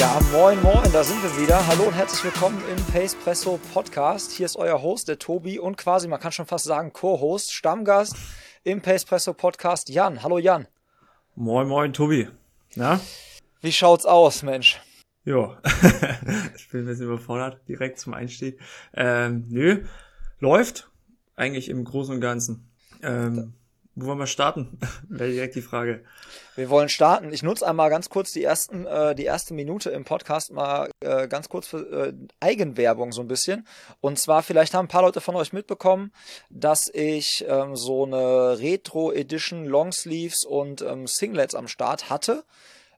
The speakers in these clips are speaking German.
Ja, moin, moin, da sind wir wieder. Hallo und herzlich willkommen im Pace Presso Podcast. Hier ist euer Host, der Tobi und quasi, man kann schon fast sagen, Co-Host, Stammgast im Pace Presso Podcast, Jan. Hallo Jan. Moin, moin, Tobi. Na? Wie schaut's aus, Mensch? Ja, ich bin ein bisschen überfordert, direkt zum Einstieg. Ähm, nö, läuft eigentlich im Großen und Ganzen. Ähm, wo wollen wir starten? Wäre direkt die Frage. Wir wollen starten. Ich nutze einmal ganz kurz die ersten, äh, die erste Minute im Podcast mal äh, ganz kurz für äh, Eigenwerbung so ein bisschen. Und zwar vielleicht haben ein paar Leute von euch mitbekommen, dass ich ähm, so eine Retro Edition Longsleeves und ähm, Singlets am Start hatte.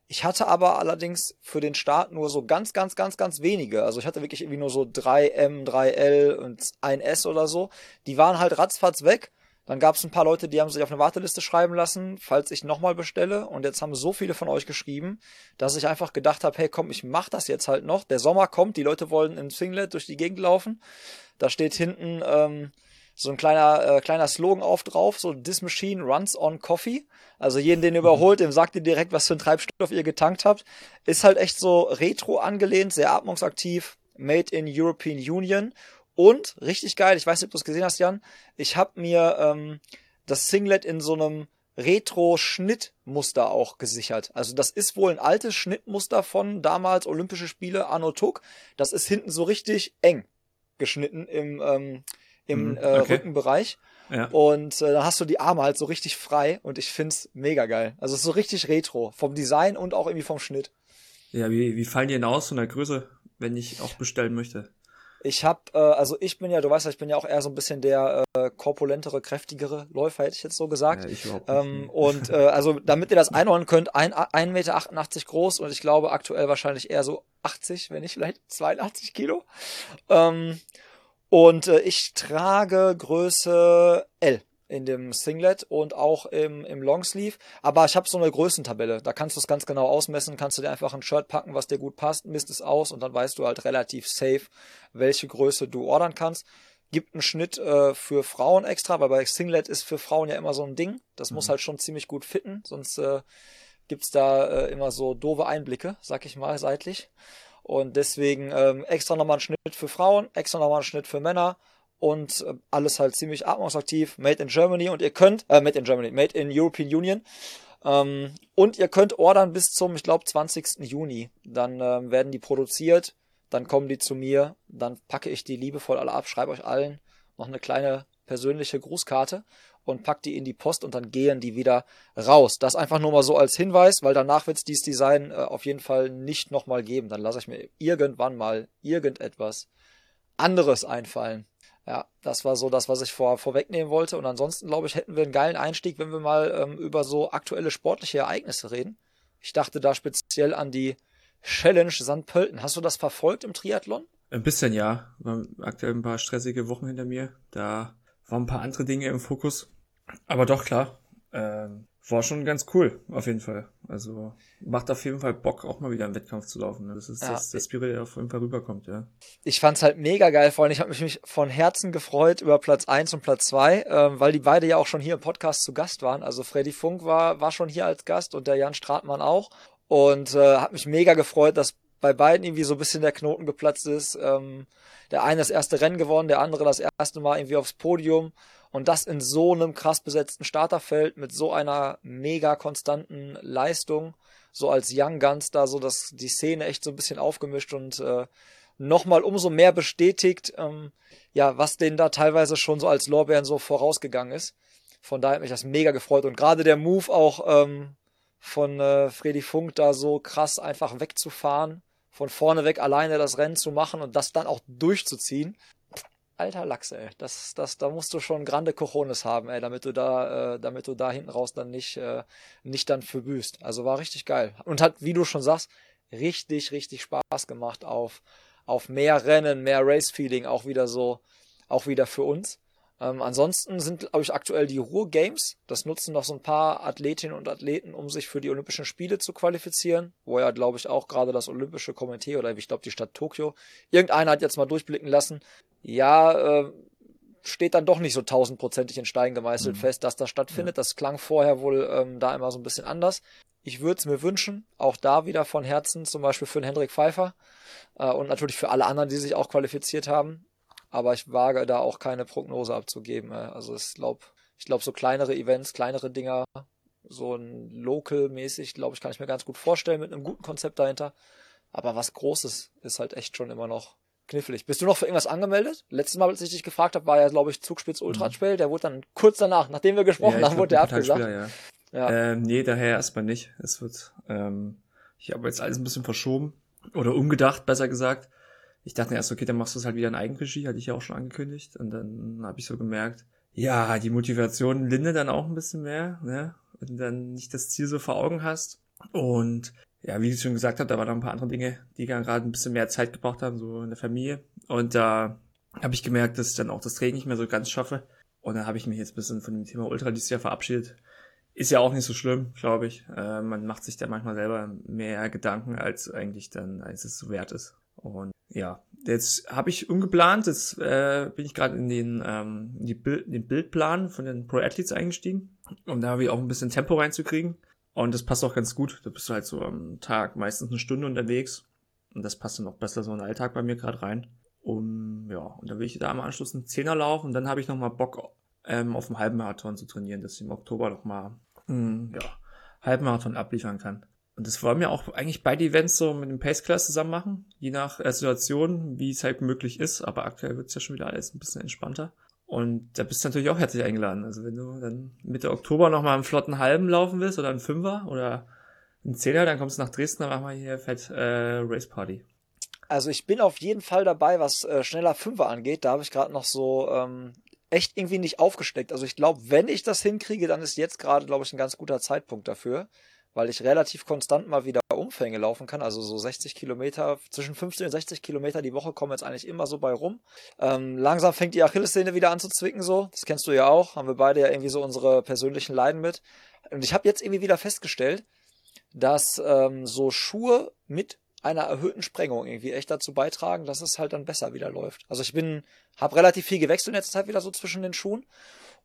Ich hatte aber allerdings für den Start nur so ganz, ganz, ganz, ganz wenige. Also ich hatte wirklich irgendwie nur so 3M, 3L und 1S oder so. Die waren halt ratzfatz weg. Dann gab es ein paar Leute, die haben sich auf eine Warteliste schreiben lassen, falls ich nochmal bestelle. Und jetzt haben so viele von euch geschrieben, dass ich einfach gedacht habe, hey komm, ich mach das jetzt halt noch. Der Sommer kommt, die Leute wollen im Singlet durch die Gegend laufen. Da steht hinten ähm, so ein kleiner, äh, kleiner Slogan auf drauf, so This Machine runs on Coffee. Also jeden, den ihr überholt, dem sagt ihr direkt, was für ein Treibstoff ihr getankt habt. Ist halt echt so retro angelehnt, sehr atmungsaktiv, made in European Union und richtig geil, ich weiß nicht, ob du es gesehen hast, Jan, ich habe mir ähm, das Singlet in so einem Retro-Schnittmuster auch gesichert. Also das ist wohl ein altes Schnittmuster von damals Olympische Spiele Anno Tuck. Das ist hinten so richtig eng geschnitten im, ähm, im mhm, äh, okay. Rückenbereich. Ja. Und äh, da hast du die Arme halt so richtig frei und ich find's mega geil. Also es ist so richtig retro, vom Design und auch irgendwie vom Schnitt. Ja, wie, wie fallen die denn aus von der Größe, wenn ich auch bestellen möchte? Ich habe, äh, also ich bin ja, du weißt ja, ich bin ja auch eher so ein bisschen der äh, korpulentere, kräftigere Läufer, hätte ich jetzt so gesagt. Ja, ich nicht. Ähm, und äh, also damit ihr das einordnen könnt, ein, 1,88 Meter groß und ich glaube aktuell wahrscheinlich eher so 80, wenn nicht vielleicht 82 Kilo. Ähm, und äh, ich trage Größe L in dem Singlet und auch im, im Longsleeve. Aber ich habe so eine Größentabelle. Da kannst du es ganz genau ausmessen, kannst du dir einfach ein Shirt packen, was dir gut passt, misst es aus und dann weißt du halt relativ safe, welche Größe du ordern kannst. Gibt einen Schnitt äh, für Frauen extra, weil bei Singlet ist für Frauen ja immer so ein Ding. Das mhm. muss halt schon ziemlich gut fitten, sonst äh, gibt's da äh, immer so doofe Einblicke, sag ich mal, seitlich. Und deswegen ähm, extra nochmal einen Schnitt für Frauen, extra nochmal einen Schnitt für Männer und äh, alles halt ziemlich atmungsaktiv, made in Germany und ihr könnt, äh, made in Germany, made in European Union. Ähm, und ihr könnt ordern bis zum, ich glaube, 20. Juni. Dann ähm, werden die produziert, dann kommen die zu mir, dann packe ich die liebevoll alle ab, schreibe euch allen noch eine kleine persönliche Grußkarte und pack die in die Post und dann gehen die wieder raus. Das einfach nur mal so als Hinweis, weil danach wird es dieses Design äh, auf jeden Fall nicht nochmal geben. Dann lasse ich mir irgendwann mal irgendetwas anderes einfallen. Ja, das war so das, was ich vor, vorwegnehmen wollte. Und ansonsten, glaube ich, hätten wir einen geilen Einstieg, wenn wir mal ähm, über so aktuelle sportliche Ereignisse reden. Ich dachte da speziell an die Challenge St. Pölten. Hast du das verfolgt im Triathlon? Ein bisschen, ja. Aktuell ein paar stressige Wochen hinter mir. Da waren ein paar andere Dinge im Fokus. Aber doch, klar. Ähm, war schon ganz cool, auf jeden Fall. Also macht auf jeden Fall Bock, auch mal wieder einen Wettkampf zu laufen. Das ist ja. das, der Spirit, der auf jeden Fall rüberkommt, ja. Ich fand's halt mega geil, vor allem ich habe mich von Herzen gefreut über Platz eins und Platz zwei, ähm, weil die beide ja auch schon hier im Podcast zu Gast waren. Also Freddy Funk war, war schon hier als Gast und der Jan Stratmann auch. Und äh, hat mich mega gefreut, dass bei beiden irgendwie so ein bisschen der Knoten geplatzt ist. Ähm, der eine das erste Rennen gewonnen, der andere das erste Mal irgendwie aufs Podium. Und das in so einem krass besetzten Starterfeld mit so einer mega konstanten Leistung, so als Young Guns da so dass die Szene echt so ein bisschen aufgemischt und äh, nochmal umso mehr bestätigt, ähm, ja, was denen da teilweise schon so als Lorbeeren so vorausgegangen ist. Von daher hat mich das mega gefreut und gerade der Move auch ähm, von äh, Freddy Funk da so krass einfach wegzufahren, von vorne weg alleine das Rennen zu machen und das dann auch durchzuziehen alter Lachs, ey. Das, das, da musst du schon grande Cojones haben, ey, damit du da, äh, damit du da hinten raus dann nicht, äh, nicht dann verbüßt. Also war richtig geil. Und hat, wie du schon sagst, richtig, richtig Spaß gemacht auf, auf mehr Rennen, mehr Race-Feeling, auch wieder so, auch wieder für uns. Ähm, ansonsten sind, glaube ich, aktuell die Ruhr Games. Das nutzen noch so ein paar Athletinnen und Athleten, um sich für die Olympischen Spiele zu qualifizieren. Wo ja, glaube ich, auch gerade das Olympische Komitee oder ich glaube die Stadt Tokio. Irgendeiner hat jetzt mal durchblicken lassen. Ja, äh, steht dann doch nicht so tausendprozentig in Stein gemeißelt mhm. fest, dass das stattfindet. Ja. Das klang vorher wohl ähm, da immer so ein bisschen anders. Ich würde es mir wünschen, auch da wieder von Herzen, zum Beispiel für den Hendrik Pfeiffer äh, und natürlich für alle anderen, die sich auch qualifiziert haben aber ich wage da auch keine Prognose abzugeben. Äh. Also ich glaube, ich glaube, so kleinere Events, kleinere Dinger, so ein Local-mäßig, glaube ich, kann ich mir ganz gut vorstellen mit einem guten Konzept dahinter. Aber was Großes ist halt echt schon immer noch knifflig. Bist du noch für irgendwas angemeldet? Letztes Mal, als ich dich gefragt habe, war ja, glaube ich, Zugspitz Ultra Trail. Mhm. Der wurde dann kurz danach, nachdem wir gesprochen ja, haben, wurde der abgesagt. Ja. Ja. Ähm, nee, daher erstmal nicht. Es wird, ähm, ich habe jetzt alles ein bisschen verschoben oder umgedacht, besser gesagt ich dachte erst, okay, dann machst du es halt wieder in Eigenregie, hatte ich ja auch schon angekündigt. Und dann habe ich so gemerkt, ja, die Motivation linde dann auch ein bisschen mehr, ne? Wenn du dann nicht das Ziel so vor Augen hast. Und ja, wie ich schon gesagt habe, da waren noch ein paar andere Dinge, die gerade ein bisschen mehr Zeit gebraucht haben, so in der Familie. Und da habe ich gemerkt, dass ich dann auch das Training nicht mehr so ganz schaffe. Und dann habe ich mich jetzt ein bisschen von dem Thema Ultra dieses Jahr verabschiedet. Ist ja auch nicht so schlimm, glaube ich. Äh, man macht sich da manchmal selber mehr Gedanken, als eigentlich dann, als es so wert ist. Und ja, jetzt habe ich umgeplant, jetzt äh, bin ich gerade in den, ähm, die Bild, den Bildplan von den Pro Athletes eingestiegen, um da auch ein bisschen Tempo reinzukriegen. Und das passt auch ganz gut. Da bist du halt so am Tag meistens eine Stunde unterwegs. Und das passt dann auch besser so in den Alltag bei mir gerade rein. Um, ja, und dann will ich da am Anschluss einen Zehner laufen und dann habe ich nochmal Bock, ähm, auf dem Halbmarathon zu trainieren, dass ich im Oktober nochmal, hm, ja, Halbmarathon abliefern kann. Und das wollen wir auch eigentlich beide Events so mit dem Pace Class zusammen machen, je nach äh, Situation, wie es halt möglich ist. Aber aktuell wird es ja schon wieder alles ein bisschen entspannter. Und da bist du natürlich auch herzlich eingeladen. Also wenn du dann Mitte Oktober nochmal einen flotten Halben laufen willst oder einen Fünfer oder einen Zehner, dann kommst du nach Dresden, dann machen wir hier fett äh, Race Party. Also ich bin auf jeden Fall dabei, was äh, schneller Fünfer angeht. Da habe ich gerade noch so ähm, echt irgendwie nicht aufgesteckt. Also ich glaube, wenn ich das hinkriege, dann ist jetzt gerade, glaube ich, ein ganz guter Zeitpunkt dafür weil ich relativ konstant mal wieder Umfänge laufen kann. Also so 60 Kilometer, zwischen 15 und 60 Kilometer die Woche kommen jetzt eigentlich immer so bei rum. Ähm, langsam fängt die Achillessehne wieder an zu zwicken, so. Das kennst du ja auch. Haben wir beide ja irgendwie so unsere persönlichen Leiden mit. Und ich habe jetzt irgendwie wieder festgestellt, dass ähm, so Schuhe mit einer erhöhten Sprengung irgendwie echt dazu beitragen, dass es halt dann besser wieder läuft. Also ich bin, habe relativ viel gewechselt in letzter Zeit wieder so zwischen den Schuhen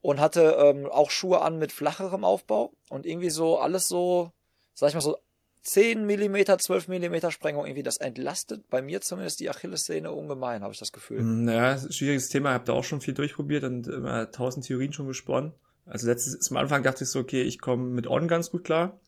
und hatte ähm, auch Schuhe an mit flacherem Aufbau und irgendwie so alles so sag ich mal so, 10 mm, 12 mm Sprengung irgendwie, das entlastet bei mir zumindest die Achillessehne ungemein, habe ich das Gefühl. Naja, hm, schwieriges Thema, habt da auch schon viel durchprobiert und immer tausend Theorien schon gesponnen. Also letztes am Anfang dachte ich so, okay, ich komme mit On ganz gut klar,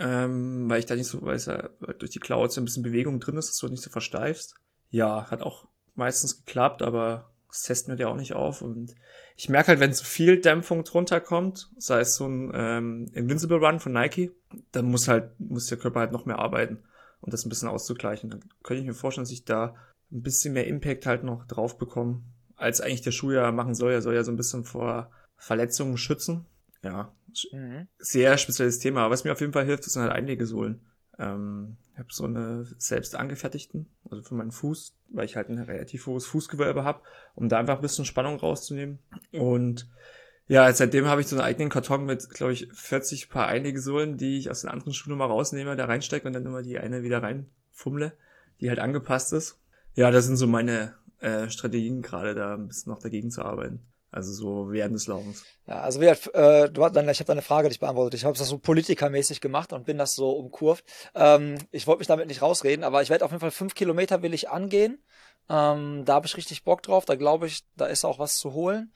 ähm, weil ich da nicht so, weil es ja durch die Clouds ein bisschen Bewegung drin ist, dass du nicht so versteifst. Ja, hat auch meistens geklappt, aber das testen wir ja auch nicht auf und ich merke halt, wenn zu viel Dämpfung drunter kommt, sei es so ein ähm, Invincible Run von Nike, dann muss halt, muss der Körper halt noch mehr arbeiten, um das ein bisschen auszugleichen. Dann könnte ich mir vorstellen, dass ich da ein bisschen mehr Impact halt noch drauf bekomme, als eigentlich der Schuh ja machen soll. Er soll ja so ein bisschen vor Verletzungen schützen. Ja, mhm. sehr spezielles Thema. Aber was mir auf jeden Fall hilft, sind halt Einlegesohlen. Ähm, habe so eine selbst angefertigten, also für meinen Fuß, weil ich halt ein relativ hohes Fußgewölbe habe, um da einfach ein bisschen Spannung rauszunehmen. Und ja, seitdem habe ich so einen eigenen Karton mit, glaube ich, 40 Paar Einlegesohlen, die ich aus den anderen Schuhen mal rausnehme, da reinstecke und dann immer die eine wieder reinfummle, die halt angepasst ist. Ja, das sind so meine äh, Strategien gerade, da ein bisschen noch dagegen zu arbeiten. Also so während des Laufens. Ja, also wie, äh, du hast dann, ich habe deine Frage nicht beantwortet. Ich habe das so politikermäßig gemacht und bin das so umkurvt. Ähm, ich wollte mich damit nicht rausreden, aber ich werde auf jeden Fall fünf Kilometer will ich angehen. Ähm, da habe ich richtig Bock drauf. Da glaube ich, da ist auch was zu holen.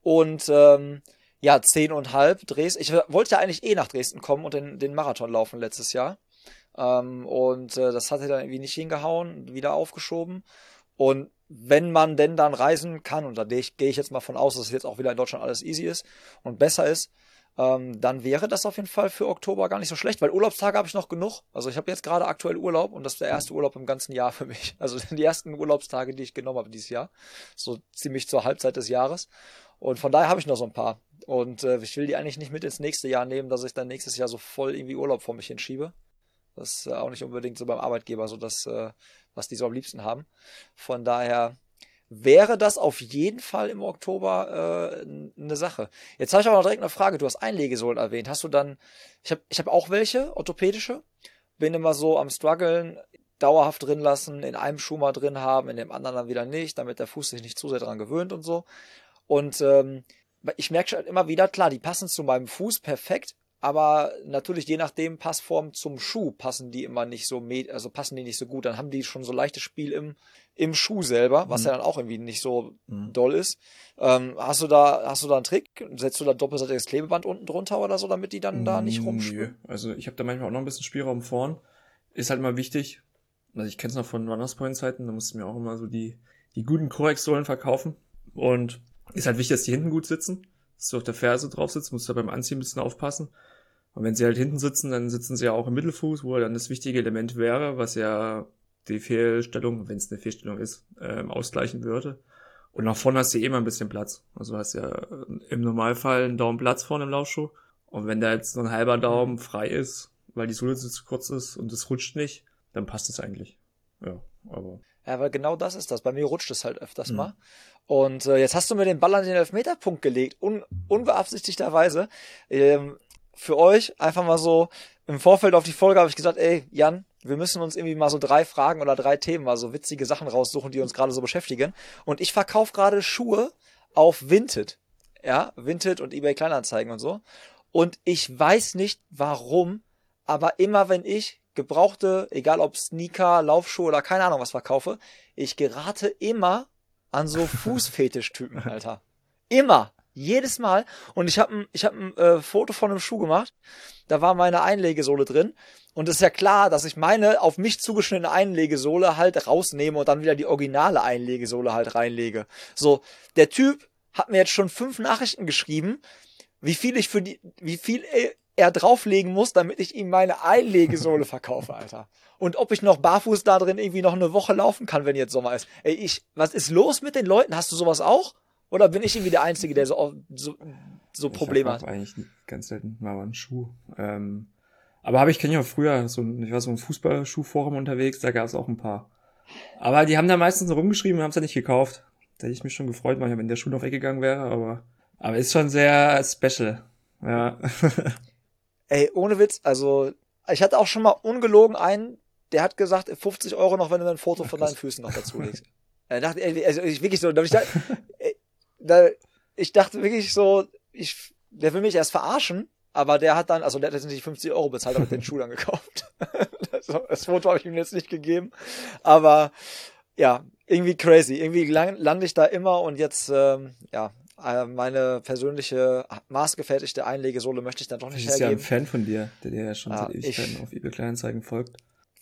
Und ähm, ja, zehn und halb Dresden. Ich wollte ja eigentlich eh nach Dresden kommen und den, den Marathon laufen letztes Jahr. Ähm, und äh, das hatte dann irgendwie nicht hingehauen, wieder aufgeschoben. Und wenn man denn dann reisen kann, und da gehe ich, jetzt mal von aus, dass es jetzt auch wieder in Deutschland alles easy ist und besser ist, ähm, dann wäre das auf jeden Fall für Oktober gar nicht so schlecht, weil Urlaubstage habe ich noch genug. Also ich habe jetzt gerade aktuell Urlaub und das ist der erste Urlaub im ganzen Jahr für mich. Also die ersten Urlaubstage, die ich genommen habe dieses Jahr. So ziemlich zur Halbzeit des Jahres. Und von daher habe ich noch so ein paar. Und äh, ich will die eigentlich nicht mit ins nächste Jahr nehmen, dass ich dann nächstes Jahr so voll irgendwie Urlaub vor mich hinschiebe. Das ist auch nicht unbedingt so beim Arbeitgeber so das, äh, was die so am liebsten haben. Von daher wäre das auf jeden Fall im Oktober äh, eine Sache. Jetzt habe ich aber noch direkt eine Frage. Du hast Einlegesohlen erwähnt. Hast du dann, ich habe ich hab auch welche, orthopädische. Bin immer so am struggeln, dauerhaft drin lassen, in einem Schuh mal drin haben, in dem anderen dann wieder nicht, damit der Fuß sich nicht zu sehr daran gewöhnt und so. Und ähm, ich merke schon immer wieder, klar, die passen zu meinem Fuß perfekt, aber natürlich je nachdem Passform zum Schuh passen die immer nicht so also passen die nicht so gut. Dann haben die schon so leichtes Spiel im im Schuh selber, was mhm. ja dann auch irgendwie nicht so mhm. doll ist. Ähm, hast du da hast du da einen Trick? Setzt du da doppelseitiges Klebeband unten drunter oder so, damit die dann da nicht rumschwimmen? Also ich habe da manchmal auch noch ein bisschen Spielraum vorn. Ist halt mal wichtig. Also ich kenne es noch von Runners Point Zeiten, da mussten wir auch immer so die die guten Corex-Sohlen verkaufen und ist halt wichtig, dass die hinten gut sitzen, dass du auf der Ferse drauf sitzt, musst du beim Anziehen ein bisschen aufpassen. Und wenn sie halt hinten sitzen, dann sitzen sie ja auch im Mittelfuß, wo dann das wichtige Element wäre, was ja die Fehlstellung, wenn es eine Fehlstellung ist, ähm, ausgleichen würde. Und nach vorne hast du eh immer ein bisschen Platz. Also hast ja im Normalfall einen Daumen Platz vorne im Laufschuh. Und wenn da jetzt so ein halber Daumen frei ist, weil die Sohle zu kurz ist und es rutscht nicht, dann passt es eigentlich. Ja, aber. Ja, weil genau das ist das. Bei mir rutscht es halt öfters mhm. mal. Und äh, jetzt hast du mir den Ball an den Elfmeterpunkt gelegt, un unbeabsichtigterweise. Ähm, für euch einfach mal so im Vorfeld auf die Folge habe ich gesagt, ey, Jan, wir müssen uns irgendwie mal so drei Fragen oder drei Themen, mal so witzige Sachen raussuchen, die uns gerade so beschäftigen. Und ich verkaufe gerade Schuhe auf Vinted. Ja, Vinted und eBay Kleinanzeigen und so. Und ich weiß nicht warum, aber immer wenn ich gebrauchte, egal ob Sneaker, Laufschuhe oder keine Ahnung was verkaufe, ich gerate immer an so Fußfetischtypen, Alter. Immer. Jedes Mal. Und ich habe ich hab ein äh, Foto von einem Schuh gemacht. Da war meine Einlegesohle drin. Und es ist ja klar, dass ich meine auf mich zugeschnittene Einlegesohle halt rausnehme und dann wieder die originale Einlegesohle halt reinlege. So, der Typ hat mir jetzt schon fünf Nachrichten geschrieben, wie viel ich für die, wie viel er drauflegen muss, damit ich ihm meine Einlegesohle verkaufe, Alter. Und ob ich noch barfuß da drin irgendwie noch eine Woche laufen kann, wenn jetzt Sommer ist. Ey, ich, was ist los mit den Leuten? Hast du sowas auch? Oder bin ich irgendwie der Einzige, der so, so, so Probleme ich hat? eigentlich ganz selten mal einen Schuh. Ähm, aber habe ich kenne ja früher, so, ich war so im Fußballschuhforum unterwegs, da gab es auch ein paar. Aber die haben da meistens rumgeschrieben und haben es ja nicht gekauft. Da hätte ich mich schon gefreut, manchmal, wenn der Schuh noch weggegangen wäre, aber, aber ist schon sehr special. Ja. Ey, ohne Witz, also ich hatte auch schon mal ungelogen einen, der hat gesagt, 50 Euro noch, wenn du ein Foto von deinen Füßen noch dazu legst. Er dachte, also ich wirklich so, ich dachte, da, ich dachte wirklich so, ich, der will mich erst verarschen, aber der hat dann, also der hat jetzt nicht 50 Euro bezahlt, aber den Schuh dann gekauft. das, das Foto habe ich ihm jetzt nicht gegeben. Aber ja, irgendwie crazy. Irgendwie lande ich da immer und jetzt, ähm, ja, meine persönliche maßgefertigte Einlegesohle möchte ich dann doch nicht hergeben. Ich ist ja ein Fan von dir, der dir ja schon ja, seit Ewigkeiten auf eBay Kleinanzeigen folgt.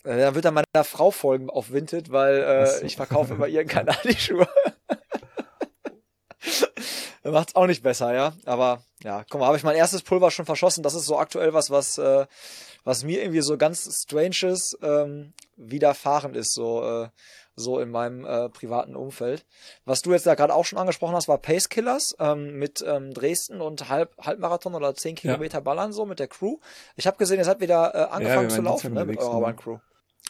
Äh, dann wird er meiner Frau folgen auf Vinted, weil äh, so. ich verkaufe immer ihren Kanal-Schuhe. Macht's auch nicht besser, ja. Aber ja, guck mal, habe ich mein erstes Pulver schon verschossen. Das ist so aktuell was, was, äh, was mir irgendwie so ganz Stranges ähm, widerfahren ist, so, äh, so in meinem äh, privaten Umfeld. Was du jetzt da gerade auch schon angesprochen hast, war Pace Killers ähm, mit ähm, Dresden und Halb, Halbmarathon oder 10 Kilometer ja. Ballern so mit der Crew. Ich habe gesehen, ihr seid wieder äh, angefangen ja, zu laufen ne, mit eurer Crew.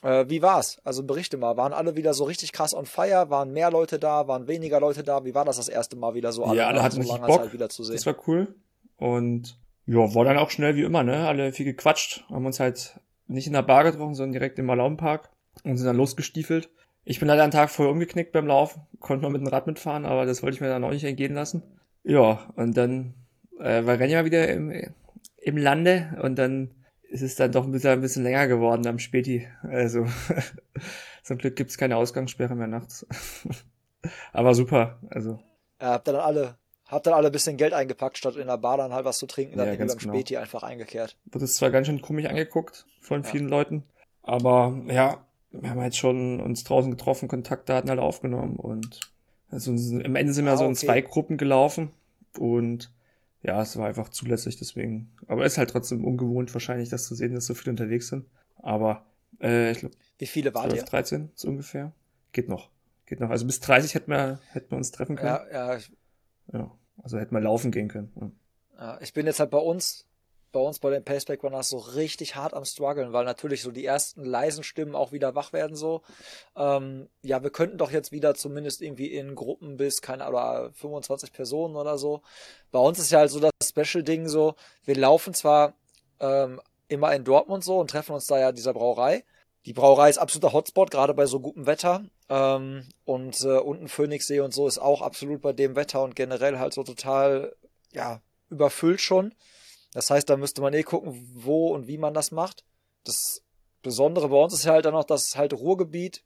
Äh, wie war's? Also berichte mal, waren alle wieder so richtig krass on fire? Waren mehr Leute da? Waren weniger Leute da? Wie war das das erste Mal wieder so? Alle ja, alle hatten so langer Bock. Zeit wieder zu sehen. Das war cool. Und ja, war dann auch schnell wie immer, ne? Alle viel gequatscht, haben uns halt nicht in der Bar getroffen, sondern direkt im Malauenpark und sind dann losgestiefelt. Ich bin leider einen Tag vorher umgeknickt beim Lauf, konnte noch mit dem Rad mitfahren, aber das wollte ich mir dann auch nicht entgehen lassen. Ja, und dann äh, war Renja wieder im, im Lande und dann ist es dann doch ein bisschen, ein bisschen länger geworden am Späti. Also zum Glück gibt's keine Ausgangssperre mehr nachts. Aber super, also. Ja, habt ihr dann alle, habt dann alle ein bisschen Geld eingepackt, statt in der Bar dann halt was zu trinken, dann ja, ganz genau. Späti einfach eingekehrt. Wurde es zwar ganz schön komisch angeguckt von vielen ja. Leuten, aber ja, wir haben jetzt schon uns draußen getroffen, Kontaktdaten halt aufgenommen und also am Ende sind wir ah, so in okay. zwei Gruppen gelaufen und ja, es war einfach zulässig, deswegen. Aber ist halt trotzdem ungewohnt wahrscheinlich, das zu sehen, dass so viele unterwegs sind. Aber äh, ich glaube. Wie viele waren 12, 13 so ungefähr. Geht noch. Geht noch. Also bis 30 hätten wir, hätten wir uns treffen können. Ja, ja. ja. Also hätten wir laufen gehen können. Ja, ich bin jetzt halt bei uns bei uns bei den Paceback Runners so richtig hart am struggeln, weil natürlich so die ersten leisen Stimmen auch wieder wach werden so. Ähm, ja, wir könnten doch jetzt wieder zumindest irgendwie in Gruppen bis keine oder 25 Personen oder so. Bei uns ist ja halt so das Special Ding so, wir laufen zwar ähm, immer in Dortmund so und treffen uns da ja dieser Brauerei. Die Brauerei ist absoluter Hotspot, gerade bei so gutem Wetter. Ähm, und äh, unten Phoenixsee und so ist auch absolut bei dem Wetter und generell halt so total, ja, überfüllt schon. Das heißt, da müsste man eh gucken, wo und wie man das macht. Das Besondere bei uns ist ja halt dann noch das halt Ruhrgebiet,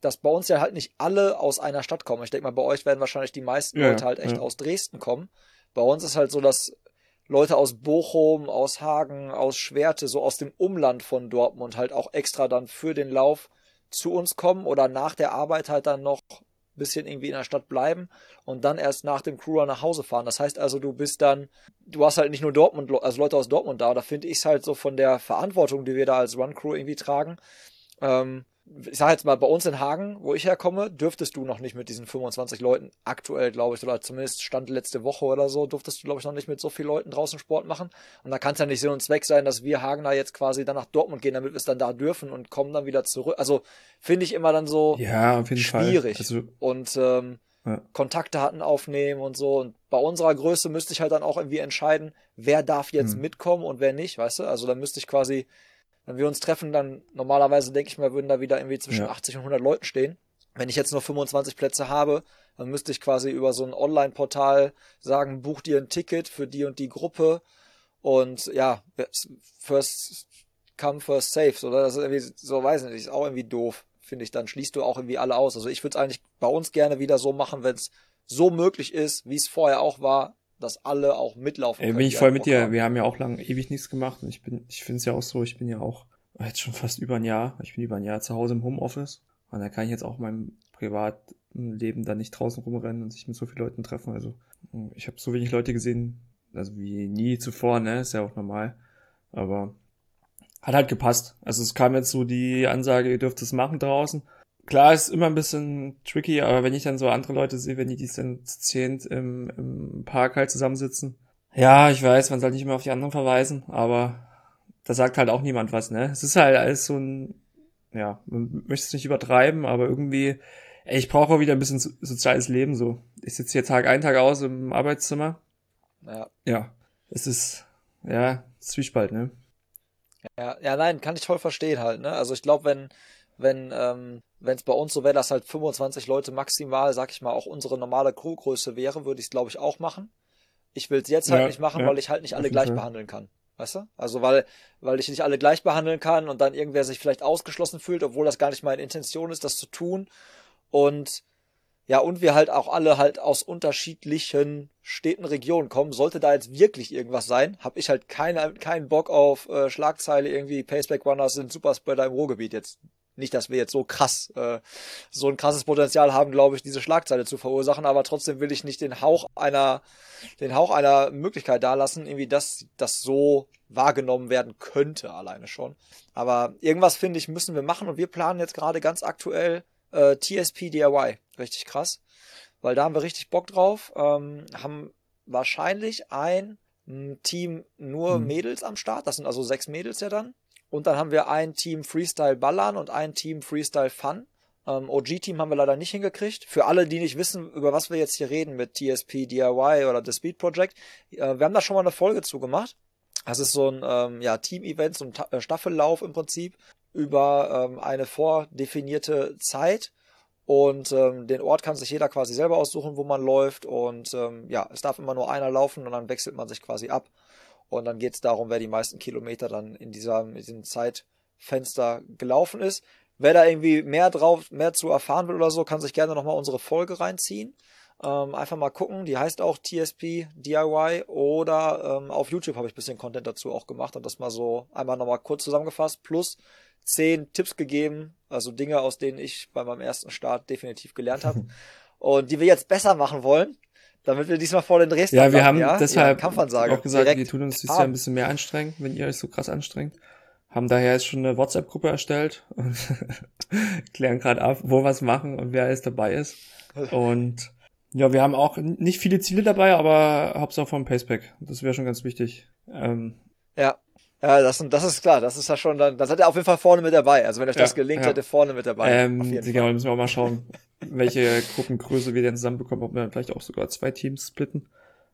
dass bei uns ja halt nicht alle aus einer Stadt kommen. Ich denke mal, bei euch werden wahrscheinlich die meisten ja, Leute halt echt ja. aus Dresden kommen. Bei uns ist halt so, dass Leute aus Bochum, aus Hagen, aus Schwerte, so aus dem Umland von Dortmund halt auch extra dann für den Lauf zu uns kommen oder nach der Arbeit halt dann noch bisschen irgendwie in der Stadt bleiben und dann erst nach dem Crewrun nach Hause fahren. Das heißt also, du bist dann, du hast halt nicht nur Dortmund, also Leute aus Dortmund da, da finde ich es halt so von der Verantwortung, die wir da als Run Crew irgendwie tragen, ähm, ich sage jetzt mal, bei uns in Hagen, wo ich herkomme, dürftest du noch nicht mit diesen 25 Leuten aktuell, glaube ich, oder zumindest stand letzte Woche oder so, durftest du, glaube ich, noch nicht mit so vielen Leuten draußen Sport machen. Und da kann es ja nicht Sinn und Zweck sein, dass wir Hagener jetzt quasi dann nach Dortmund gehen, damit wir es dann da dürfen und kommen dann wieder zurück. Also finde ich immer dann so ja, schwierig. Also, und ähm, ja. Kontakte hatten aufnehmen und so. Und bei unserer Größe müsste ich halt dann auch irgendwie entscheiden, wer darf jetzt hm. mitkommen und wer nicht, weißt du? Also dann müsste ich quasi wenn wir uns treffen, dann normalerweise denke ich mal, würden da wieder irgendwie zwischen ja. 80 und 100 Leuten stehen. Wenn ich jetzt nur 25 Plätze habe, dann müsste ich quasi über so ein Online-Portal sagen, buch dir ein Ticket für die und die Gruppe und ja, first come, first safe. So, das ist irgendwie, so weiß ich nicht, ist auch irgendwie doof, finde ich. Dann schließt du auch irgendwie alle aus. Also ich würde es eigentlich bei uns gerne wieder so machen, wenn es so möglich ist, wie es vorher auch war, dass alle auch mitlaufen können. Bin ich voll mit dir. Haben. Wir haben ja auch lang ewig nichts gemacht. Und ich bin, ich finde es ja auch so, ich bin ja auch jetzt schon fast über ein Jahr. Ich bin über ein Jahr zu Hause im Homeoffice. Und da kann ich jetzt auch meinem Privatleben dann nicht draußen rumrennen und sich mit so vielen Leuten treffen. Also ich habe so wenig Leute gesehen, also wie nie zuvor, ne? Ist ja auch normal. Aber hat halt gepasst. Also es kam jetzt so die Ansage, ihr dürft es machen draußen klar ist immer ein bisschen tricky, aber wenn ich dann so andere Leute sehe, wenn die die dann zehnt im, im Park halt zusammensitzen. Ja, ich weiß, man soll nicht immer auf die anderen verweisen, aber da sagt halt auch niemand was, ne? Es ist halt alles so ein, ja, man möchte es nicht übertreiben, aber irgendwie, ey, ich brauche auch wieder ein bisschen soziales Leben so. Ich sitze hier Tag ein, Tag aus im Arbeitszimmer. Ja. Ja. Es ist, ja, Zwiespalt, ne? Ja, ja, nein, kann ich voll verstehen halt, ne? Also ich glaube, wenn, wenn ähm, wenn es bei uns so wäre, dass halt 25 Leute maximal, sag ich mal, auch unsere normale Crewgröße wäre, würde ich es glaube ich auch machen. Ich will es jetzt halt ja, nicht machen, ja. weil ich halt nicht alle gleich Fall. behandeln kann. Weißt du? Also weil, weil ich nicht alle gleich behandeln kann und dann irgendwer sich vielleicht ausgeschlossen fühlt, obwohl das gar nicht meine Intention ist, das zu tun. Und ja, und wir halt auch alle halt aus unterschiedlichen Städten, Regionen kommen. Sollte da jetzt wirklich irgendwas sein, habe ich halt keine, keinen Bock auf äh, Schlagzeile irgendwie Paceback Runners sind Superspreader im Ruhrgebiet jetzt nicht, dass wir jetzt so krass, äh, so ein krasses Potenzial haben, glaube ich, diese Schlagzeile zu verursachen, aber trotzdem will ich nicht den Hauch einer, den Hauch einer Möglichkeit dalassen, irgendwie, dass das so wahrgenommen werden könnte, alleine schon. Aber irgendwas, finde ich, müssen wir machen und wir planen jetzt gerade ganz aktuell äh, TSP DIY. Richtig krass. Weil da haben wir richtig Bock drauf. Ähm, haben wahrscheinlich ein Team nur hm. Mädels am Start. Das sind also sechs Mädels ja dann. Und dann haben wir ein Team Freestyle Ballern und ein Team Freestyle Fun. Ähm, OG-Team haben wir leider nicht hingekriegt. Für alle, die nicht wissen, über was wir jetzt hier reden mit TSP, DIY oder The Speed Project, äh, wir haben da schon mal eine Folge zu gemacht. Das ist so ein ähm, ja, Team-Event, so ein Ta äh, Staffellauf im Prinzip über ähm, eine vordefinierte Zeit. Und ähm, den Ort kann sich jeder quasi selber aussuchen, wo man läuft. Und ähm, ja, es darf immer nur einer laufen und dann wechselt man sich quasi ab. Und dann geht es darum, wer die meisten Kilometer dann in, dieser, in diesem Zeitfenster gelaufen ist. Wer da irgendwie mehr drauf, mehr zu erfahren will oder so, kann sich gerne nochmal unsere Folge reinziehen. Ähm, einfach mal gucken. Die heißt auch TSP DIY oder ähm, auf YouTube habe ich ein bisschen Content dazu auch gemacht und das mal so einmal nochmal kurz zusammengefasst. Plus zehn Tipps gegeben, also Dinge, aus denen ich bei meinem ersten Start definitiv gelernt habe und die wir jetzt besser machen wollen. Damit wir diesmal vor den Dresden Ja, wir haben ja? deshalb ja, auch gesagt, wir tun uns dieses Jahr ein bisschen mehr anstrengen, wenn ihr euch so krass anstrengt. Haben daher jetzt schon eine WhatsApp-Gruppe erstellt und klären gerade ab, wo wir es machen und wer alles dabei ist. Und ja, wir haben auch nicht viele Ziele dabei, aber Hauptsache vom Paceback. Das wäre schon ganz wichtig. Ähm, ja. Ja, das, das ist klar, das ist ja schon dann, das hat er auf jeden Fall vorne mit dabei. Also wenn euch das gelingt, ja. hätte vorne mit dabei. Ähm, genau, müssen wir auch mal schauen, welche Gruppengröße wir denn zusammenbekommen, ob wir dann vielleicht auch sogar zwei Teams splitten.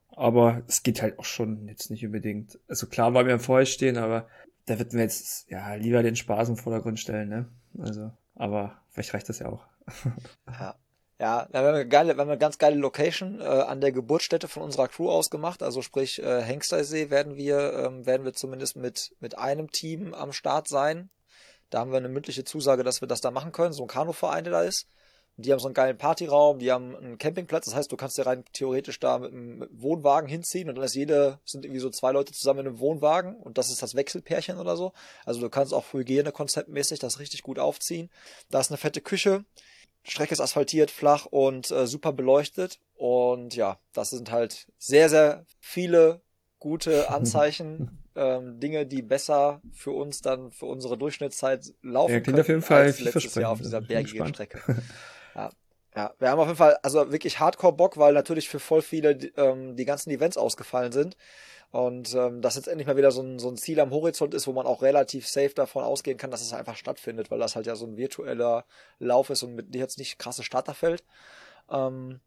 Aber es geht halt auch schon jetzt nicht unbedingt. Also klar wollen wir im Vorher stehen, aber da würden wir jetzt ja lieber den Spaß im Vordergrund stellen, ne? Also, aber vielleicht reicht das ja auch. ja. Ja, wir haben eine geile, wir haben eine ganz geile Location äh, an der Geburtsstätte von unserer Crew ausgemacht. Also sprich äh, Hengstersee werden wir ähm, werden wir zumindest mit mit einem Team am Start sein. Da haben wir eine mündliche Zusage, dass wir das da machen können. So ein Kanuverein, der da ist. Die haben so einen geilen Partyraum, die haben einen Campingplatz. Das heißt, du kannst dir rein theoretisch da mit einem Wohnwagen hinziehen und dann ist jede, sind irgendwie so zwei Leute zusammen in einem Wohnwagen und das ist das Wechselpärchen oder so. Also du kannst auch Hygienekonzeptmäßig das richtig gut aufziehen. Da ist eine fette Küche. Strecke ist asphaltiert, flach und äh, super beleuchtet. Und ja, das sind halt sehr, sehr viele gute Anzeichen, ähm, Dinge, die besser für uns dann für unsere Durchschnittszeit laufen ja, können auf jeden Fall als letztes Jahr auf dieser bergigen Strecke. ja. Ja, wir haben auf jeden Fall also wirklich Hardcore Bock, weil natürlich für voll viele ähm, die ganzen Events ausgefallen sind. Und ähm, dass jetzt endlich mal wieder so ein, so ein Ziel am Horizont ist, wo man auch relativ safe davon ausgehen kann, dass es einfach stattfindet, weil das halt ja so ein virtueller Lauf ist und mit jetzt nicht krasse Starterfeld. Ähm,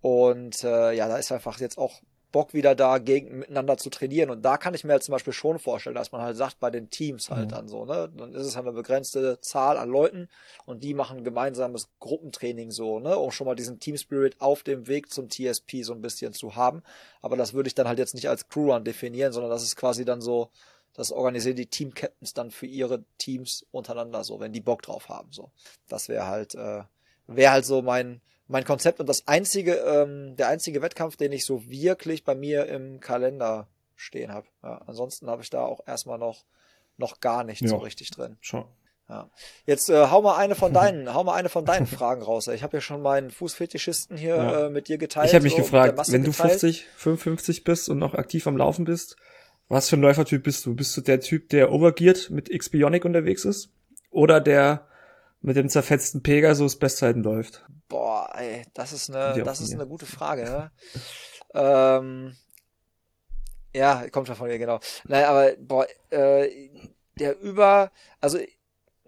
und äh, ja, da ist einfach jetzt auch Bock wieder da gegen miteinander zu trainieren. Und da kann ich mir halt zum Beispiel schon vorstellen, dass man halt sagt, bei den Teams halt mhm. dann so, ne? Dann ist es halt eine begrenzte Zahl an Leuten und die machen gemeinsames Gruppentraining so, ne? Um schon mal diesen Team Spirit auf dem Weg zum TSP so ein bisschen zu haben. Aber das würde ich dann halt jetzt nicht als Crew Run definieren, sondern das ist quasi dann so, das organisieren die Team Captains dann für ihre Teams untereinander so, wenn die Bock drauf haben, so. Das wäre halt, äh, wäre halt so mein, mein Konzept und das einzige, ähm, der einzige Wettkampf, den ich so wirklich bei mir im Kalender stehen habe. Ja, ansonsten habe ich da auch erstmal noch, noch gar nichts ja. so richtig drin. Schon. Ja. Jetzt äh, hau mal eine von deinen, hau mal eine von deinen Fragen raus. Ich habe ja schon meinen Fußfetischisten hier ja. äh, mit dir geteilt. Ich habe mich so, gefragt, wenn du 50, 55 bist und noch aktiv am Laufen bist, was für ein Läufertyp bist du? Bist du der Typ, der overgeared mit X-Bionic unterwegs ist? Oder der mit dem zerfetzten Pegasus Bestzeiten läuft? Boah, ey, das ist eine, das ist eine gute Frage. Ne? ähm, ja, kommt schon von mir, genau. Nein, aber boah, äh, der über, also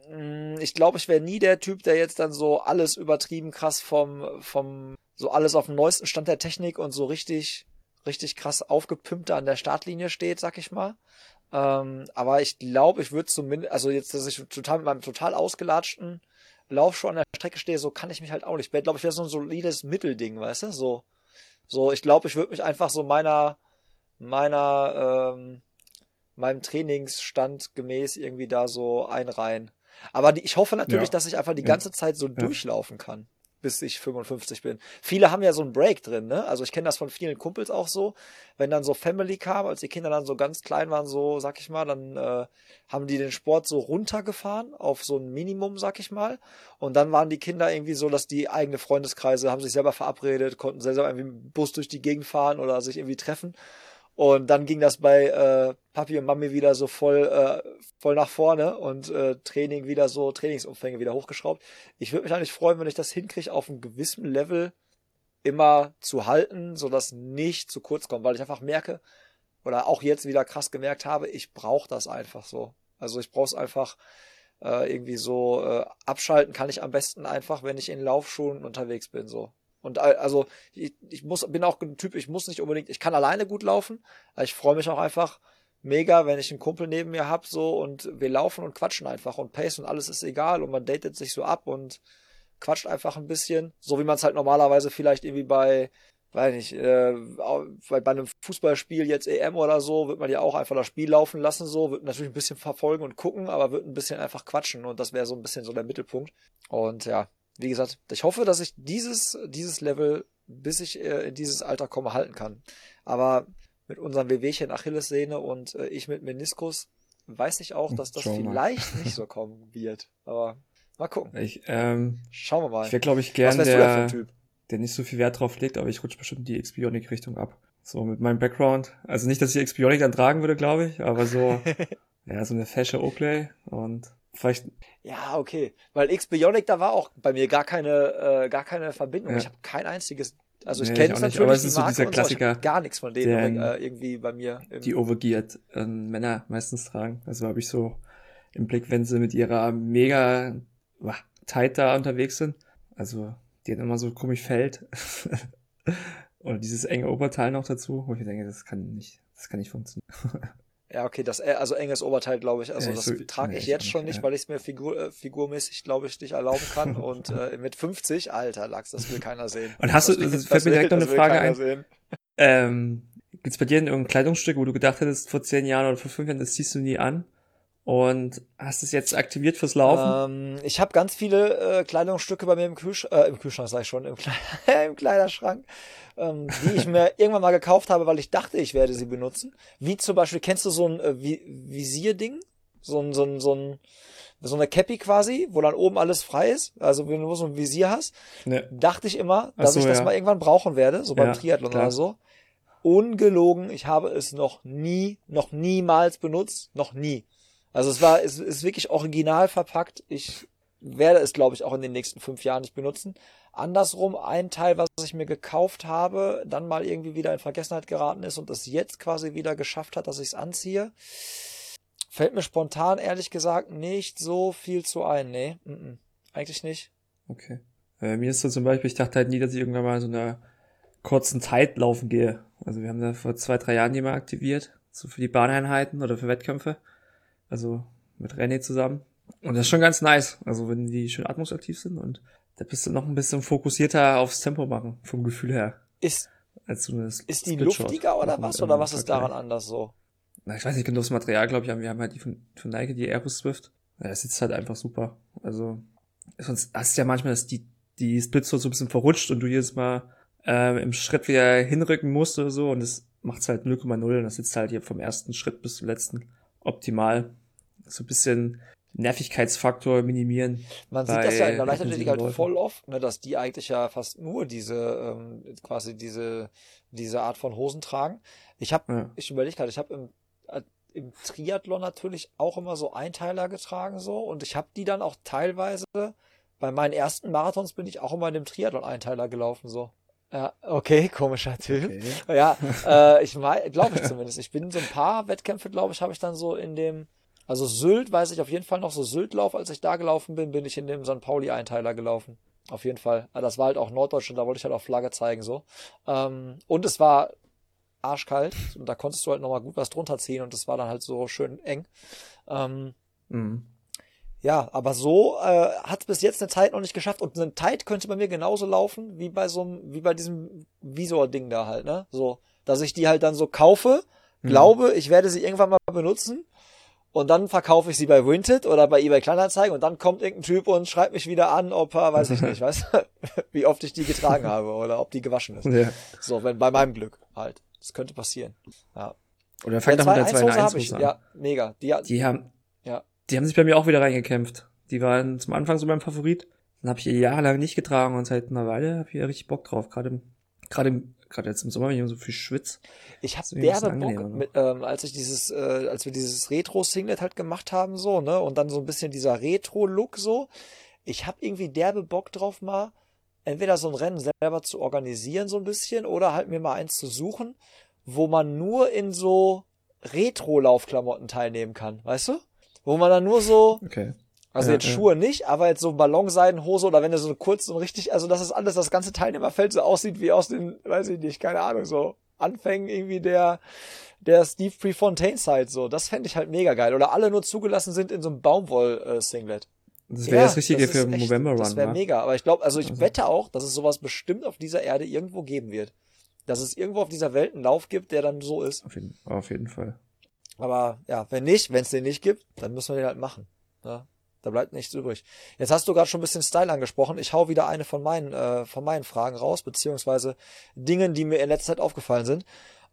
mm, ich glaube, ich wäre nie der Typ, der jetzt dann so alles übertrieben krass vom, vom, so alles auf dem neuesten Stand der Technik und so richtig, richtig krass aufgepimpt an der Startlinie steht, sag ich mal. Ähm, aber ich glaube, ich würde zumindest, also jetzt, dass ich total mit meinem total ausgelatschten Laufschuh an der Strecke stehe, so kann ich mich halt auch nicht. Ich glaube, ich wäre so ein solides Mittelding, weißt du? So, so ich glaube, ich würde mich einfach so meiner, meiner, ähm, meinem Trainingsstand gemäß irgendwie da so einreihen. Aber die, ich hoffe natürlich, ja. dass ich einfach die ganze Zeit so ja. durchlaufen kann bis ich 55 bin. Viele haben ja so einen Break drin, ne? Also ich kenne das von vielen Kumpels auch so. Wenn dann so Family kam, als die Kinder dann so ganz klein waren, so, sag ich mal, dann äh, haben die den Sport so runtergefahren auf so ein Minimum, sag ich mal. Und dann waren die Kinder irgendwie so, dass die eigene Freundeskreise haben sich selber verabredet, konnten selber irgendwie Bus durch die Gegend fahren oder sich irgendwie treffen. Und dann ging das bei äh, Papi und Mami wieder so voll, äh, voll nach vorne und äh, Training wieder so, Trainingsumfänge wieder hochgeschraubt. Ich würde mich eigentlich freuen, wenn ich das hinkriege, auf einem gewissen Level immer zu halten, sodass nicht zu kurz kommt, weil ich einfach merke, oder auch jetzt wieder krass gemerkt habe, ich brauche das einfach so. Also ich brauche es einfach äh, irgendwie so äh, abschalten kann ich am besten einfach, wenn ich in Laufschuhen unterwegs bin so. Und also ich, ich muss, bin auch ein Typ, ich muss nicht unbedingt, ich kann alleine gut laufen, ich freue mich auch einfach mega, wenn ich einen Kumpel neben mir hab so und wir laufen und quatschen einfach und Pace und alles ist egal und man datet sich so ab und quatscht einfach ein bisschen, so wie man es halt normalerweise vielleicht irgendwie bei weiß nicht, äh, bei, bei einem Fußballspiel jetzt EM oder so, wird man ja auch einfach das Spiel laufen lassen, so, wird natürlich ein bisschen verfolgen und gucken, aber wird ein bisschen einfach quatschen und das wäre so ein bisschen so der Mittelpunkt. Und ja, wie gesagt, ich hoffe, dass ich dieses, dieses Level, bis ich äh, in dieses Alter komme, halten kann. Aber mit unseren Wehwehchen Achillessehne und äh, ich mit Meniskus weiß ich auch, dass das vielleicht nicht so kommen wird. Aber mal gucken. Ich, ähm, Schauen wir mal. Ich wäre, glaube ich, gern der, der nicht so viel Wert drauf legt, aber ich rutsche bestimmt die X-Bionic-Richtung ab. So mit meinem Background. Also nicht, dass ich X-Bionic dann tragen würde, glaube ich, aber so, ja, so eine fesche Oakley und vielleicht. Ja, okay. Weil X-Bionic, da war auch bei mir gar keine, äh, gar keine Verbindung. Ja. Ich habe kein einziges also ich nee, kenne es natürlich, aber es ist so dieser Klassiker, so, gar nichts von denen der, äh, irgendwie bei mir. Die overgeared äh, Männer meistens tragen. Also habe ich so im Blick, wenn sie mit ihrer mega wah, tight da unterwegs sind. Also die hat immer so komisch fällt. Und dieses enge Oberteil noch dazu, wo ich denke, das kann nicht, das kann nicht funktionieren. Ja, okay, das äh, also enges Oberteil, glaube ich. Also ja, das so, trage nee, ich jetzt schon nicht, ja. weil ich es mir Figur, äh, figurmäßig, glaube ich, nicht erlauben kann. Und äh, mit 50, alter Lachs, das will keiner sehen. Und hast das du, das fällt mir direkt noch eine Frage ein. Sehen. Ähm, gibt's bei dir irgendein Kleidungsstück, wo du gedacht hättest, vor zehn Jahren oder vor fünf Jahren, das ziehst du nie an? Und hast es jetzt aktiviert fürs Laufen? Ähm, ich habe ganz viele äh, Kleidungsstücke bei mir im, Kühlsch äh, im Kühlschrank, sag ich schon, im, Kle im Kleiderschrank, ähm, die ich mir irgendwann mal gekauft habe, weil ich dachte, ich werde sie benutzen. Wie zum Beispiel, kennst du so ein äh, Visierding? So ein, so ein, so ein, so eine Cappy quasi, wo dann oben alles frei ist, also wenn du so ein Visier hast, ne. dachte ich immer, dass so, ich das ja. mal irgendwann brauchen werde, so beim ja, Triathlon klar. oder so. Ungelogen, ich habe es noch nie, noch niemals benutzt, noch nie. Also es war, es ist wirklich original verpackt. Ich werde es, glaube ich, auch in den nächsten fünf Jahren nicht benutzen. Andersrum, ein Teil, was ich mir gekauft habe, dann mal irgendwie wieder in Vergessenheit geraten ist und es jetzt quasi wieder geschafft hat, dass ich es anziehe, fällt mir spontan, ehrlich gesagt, nicht so viel zu ein. Nee, m -m, eigentlich nicht. Okay. Äh, mir ist so zum Beispiel, ich dachte halt nie, dass ich irgendwann mal so einer kurzen Zeit laufen gehe. Also wir haben da vor zwei, drei Jahren die mal aktiviert, so für die Bahneinheiten oder für Wettkämpfe. Also mit René zusammen. Und das ist schon ganz nice. Also wenn die schön atmungsaktiv sind und da bist du noch ein bisschen fokussierter aufs Tempo machen, vom Gefühl her. Ist, als so ist die luftiger oder was? Oder was ist daran anders so? Na, ich weiß nicht genau das Material, glaube ich. Wir haben halt die von, von Nike, die Aero Swift. Ja, das sitzt halt einfach super. Also, sonst hast du ja manchmal, dass die, die Splits so ein bisschen verrutscht und du jedes Mal äh, im Schritt wieder hinrücken musst oder so und das macht's halt 0,0 und das sitzt halt hier vom ersten Schritt bis zum letzten optimal. So ein bisschen Nervigkeitsfaktor minimieren. Man sieht das ja in der Leichtathletik halt voll oft, ne, dass die eigentlich ja fast nur diese, ähm, quasi diese, diese Art von Hosen tragen. Ich habe, ja. ich überlege gerade, ich habe im, äh, im Triathlon natürlich auch immer so Einteiler getragen so und ich habe die dann auch teilweise, bei meinen ersten Marathons bin ich auch immer in dem Triathlon-Einteiler gelaufen so. Ja, okay, komischer Typ. Okay. Ja, äh, ich glaube ich zumindest. Ich bin so ein paar Wettkämpfe, glaube ich, habe ich dann so in dem, also Sylt weiß ich auf jeden Fall noch so Syltlauf, als ich da gelaufen bin, bin ich in dem St. Pauli-Einteiler gelaufen. Auf jeden Fall. Das war halt auch Norddeutschland, da wollte ich halt auch Flagge zeigen, so. Ähm, und es war arschkalt und da konntest du halt nochmal gut was drunter ziehen und es war dann halt so schön eng. Ähm, mhm. Ja, aber so äh, hat es bis jetzt eine Zeit noch nicht geschafft und eine Zeit könnte bei mir genauso laufen wie bei so einem, wie bei diesem Visor-Ding da halt, ne? So, dass ich die halt dann so kaufe, mhm. glaube, ich werde sie irgendwann mal benutzen und dann verkaufe ich sie bei Winted oder bei eBay Kleinanzeigen und dann kommt irgendein Typ und schreibt mich wieder an, ob er, weiß ich nicht, weißt wie oft ich die getragen habe oder ob die gewaschen ist. Ja. So, wenn bei meinem Glück halt. Das könnte passieren. Ja. Oder fängt doch mit der 2 1 habe ich, an. Ja, mega. Die, die haben ja. Die haben sich bei mir auch wieder reingekämpft. Die waren zum Anfang so mein Favorit. Dann habe ich ihr jahrelang nicht getragen und seit einer Weile habe ich ja richtig Bock drauf. Gerade gerade gerade jetzt im Sommer, wenn ich so viel schwitz. Ich habe derbe Bock, mit, ähm, als ich dieses, äh, als wir dieses Retro-Singlet halt gemacht haben, so, ne, und dann so ein bisschen dieser Retro-Look so. Ich habe irgendwie derbe Bock drauf, mal entweder so ein Rennen selber zu organisieren, so ein bisschen, oder halt mir mal eins zu suchen, wo man nur in so Retro-Laufklamotten teilnehmen kann, weißt du? Wo man dann nur so, okay. also ja, jetzt ja. Schuhe nicht, aber jetzt so Ballonseidenhose oder wenn du so kurz so richtig, also das ist alles, das ganze Teilnehmerfeld so aussieht wie aus den, weiß ich nicht, keine Ahnung, so Anfängen irgendwie der, der Steve Prefontaine Side so. Das fände ich halt mega geil. Oder alle nur zugelassen sind in so einem Baumwoll-Singlet. Das wäre ja, das Richtige das für echt, November Run. Das wäre mega. Aber ich glaube, also ich also. wette auch, dass es sowas bestimmt auf dieser Erde irgendwo geben wird. Dass es irgendwo auf dieser Welt einen Lauf gibt, der dann so ist. Auf jeden, auf jeden Fall. Aber ja, wenn nicht, wenn es den nicht gibt, dann müssen wir den halt machen. Ja, da bleibt nichts übrig. Jetzt hast du gerade schon ein bisschen Style angesprochen. Ich hau wieder eine von meinen, äh, von meinen Fragen raus, beziehungsweise Dingen, die mir in letzter Zeit aufgefallen sind.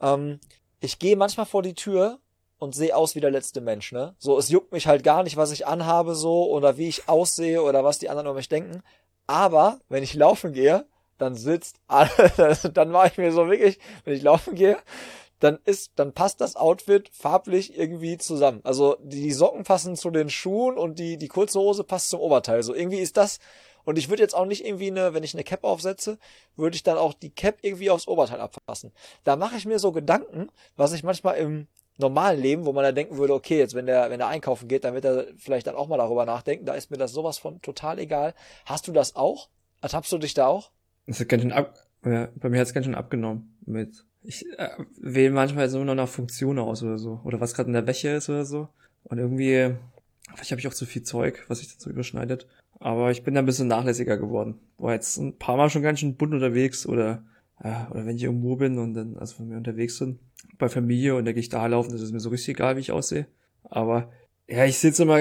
Ähm, ich gehe manchmal vor die Tür und sehe aus wie der letzte Mensch, ne? So, es juckt mich halt gar nicht, was ich anhabe so oder wie ich aussehe oder was die anderen über mich denken. Aber wenn ich laufen gehe, dann sitzt, dann mache ich mir so wirklich, wenn ich laufen gehe, dann ist, dann passt das Outfit farblich irgendwie zusammen. Also die, Socken passen zu den Schuhen und die, die kurze Hose passt zum Oberteil. So irgendwie ist das, und ich würde jetzt auch nicht irgendwie eine, wenn ich eine Cap aufsetze, würde ich dann auch die Cap irgendwie aufs Oberteil abfassen. Da mache ich mir so Gedanken, was ich manchmal im normalen Leben, wo man da denken würde, okay, jetzt wenn der, wenn der einkaufen geht, dann wird er vielleicht dann auch mal darüber nachdenken. Da ist mir das sowas von total egal. Hast du das auch? Ertappst du dich da auch? Das hat ganz schön ab, ja, bei mir hat es ganz schön abgenommen mit ich äh, wähle manchmal so nur nach Funktion aus oder so. Oder was gerade in der Wäsche ist oder so. Und irgendwie, vielleicht habe ich auch zu viel Zeug, was sich dazu überschneidet. Aber ich bin da ein bisschen nachlässiger geworden. War jetzt ein paar Mal schon ganz schön bunt unterwegs oder, ja, oder wenn ich irgendwo bin und dann, also wenn wir unterwegs sind, bei Familie und da gehe ich da laufen, das ist mir so richtig egal, wie ich aussehe. Aber ja, ich sitze immer,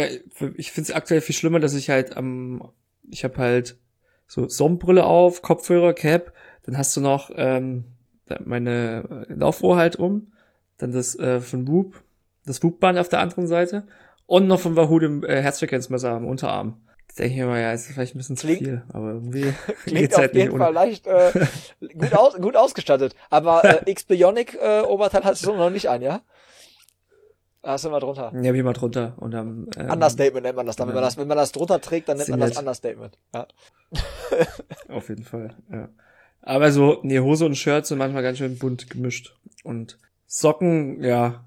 ich finde es aktuell viel schlimmer, dass ich halt am, ich habe halt so Sonnenbrille auf, Kopfhörer, Cap, dann hast du noch ähm, meine Laufuhr halt um, dann das äh, von Whoop, das Whoop-Band auf der anderen Seite und noch von Wahoo dem äh, Herzfrequenzmesser am Unterarm. Da denke ich mir mal, ja, ist vielleicht ein bisschen zu viel, aber irgendwie klingt auf halt jeden Fall leicht äh, gut, aus, gut ausgestattet. Aber äh, X-Bionic äh, Oberteil hast du noch nicht an, ja? Hast du mal drunter? Ja, wie mal drunter. Und dann, ähm, Understatement nennt man das dann. Wenn man das, wenn man das drunter trägt, dann nennt man das Understatement. Ja. Auf jeden Fall, ja. Aber so, nee, Hose und Shirt sind manchmal ganz schön bunt gemischt. Und Socken, ja,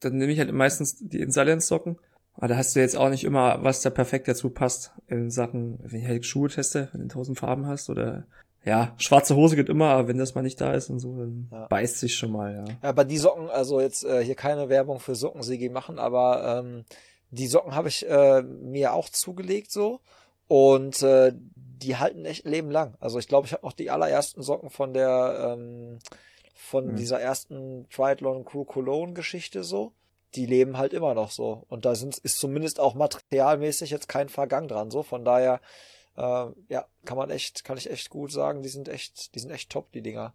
dann nehme ich halt meistens die Insalens-Socken. Aber da hast du jetzt auch nicht immer, was da perfekt dazu passt in Sachen, wenn ich halt Schuhe teste, wenn du tausend Farben hast oder ja, schwarze Hose geht immer, aber wenn das mal nicht da ist und so, dann ja. beißt sich schon mal, ja. Ja, aber die Socken, also jetzt äh, hier keine Werbung für Socken, Sigi machen, aber ähm, die Socken habe ich äh, mir auch zugelegt so und äh, die halten echt Leben lang. Also ich glaube, ich habe noch die allerersten Socken von der ähm, von mhm. dieser ersten Triathlon Crew Cologne Geschichte so. Die leben halt immer noch so. Und da sind, ist zumindest auch materialmäßig jetzt kein Vergang dran. So, von daher, äh, ja, kann man echt, kann ich echt gut sagen, die sind echt, die sind echt top, die Dinger.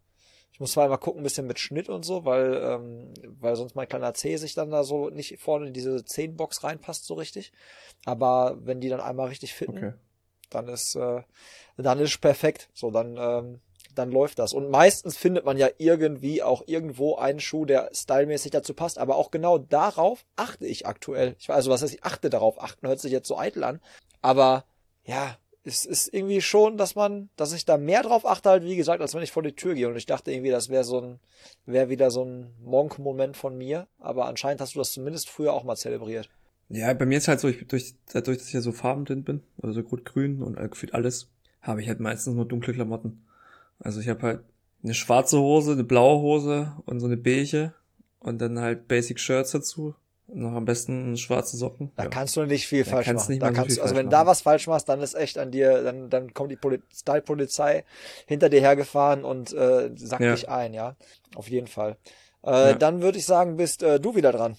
Ich muss zwar mal gucken, ein bisschen mit Schnitt und so, weil, ähm, weil sonst mein kleiner C sich dann da so nicht vorne in diese 10-Box reinpasst so richtig. Aber wenn die dann einmal richtig fitten, okay dann ist, äh, dann ist perfekt. So, dann, ähm, dann läuft das. Und meistens findet man ja irgendwie auch irgendwo einen Schuh, der stylmäßig dazu passt. Aber auch genau darauf achte ich aktuell. Ich weiß, also was heißt, ich achte darauf. Achten hört sich jetzt so eitel an. Aber ja, es ist irgendwie schon, dass man, dass ich da mehr drauf achte, halt, wie gesagt, als wenn ich vor die Tür gehe. Und ich dachte irgendwie, das wäre so ein, wäre wieder so ein Monk-Moment von mir. Aber anscheinend hast du das zumindest früher auch mal zelebriert. Ja, bei mir ist halt so, ich, durch, dadurch, dass ich ja so farbenblind bin, also so rot-grün und gefühlt alles, habe ich halt meistens nur dunkle Klamotten. Also ich habe halt eine schwarze Hose, eine blaue Hose und so eine beige und dann halt Basic Shirts dazu. Noch am besten schwarze Socken. Da ja. kannst du nicht viel da falsch machen. Nicht da kannst, so also wenn machen. da was falsch machst, dann ist echt an dir, dann, dann kommt die Poli Style-Polizei hinter dir hergefahren und äh, sackt ja. dich ein, ja. Auf jeden Fall. Äh, ja. Dann würde ich sagen, bist äh, du wieder dran.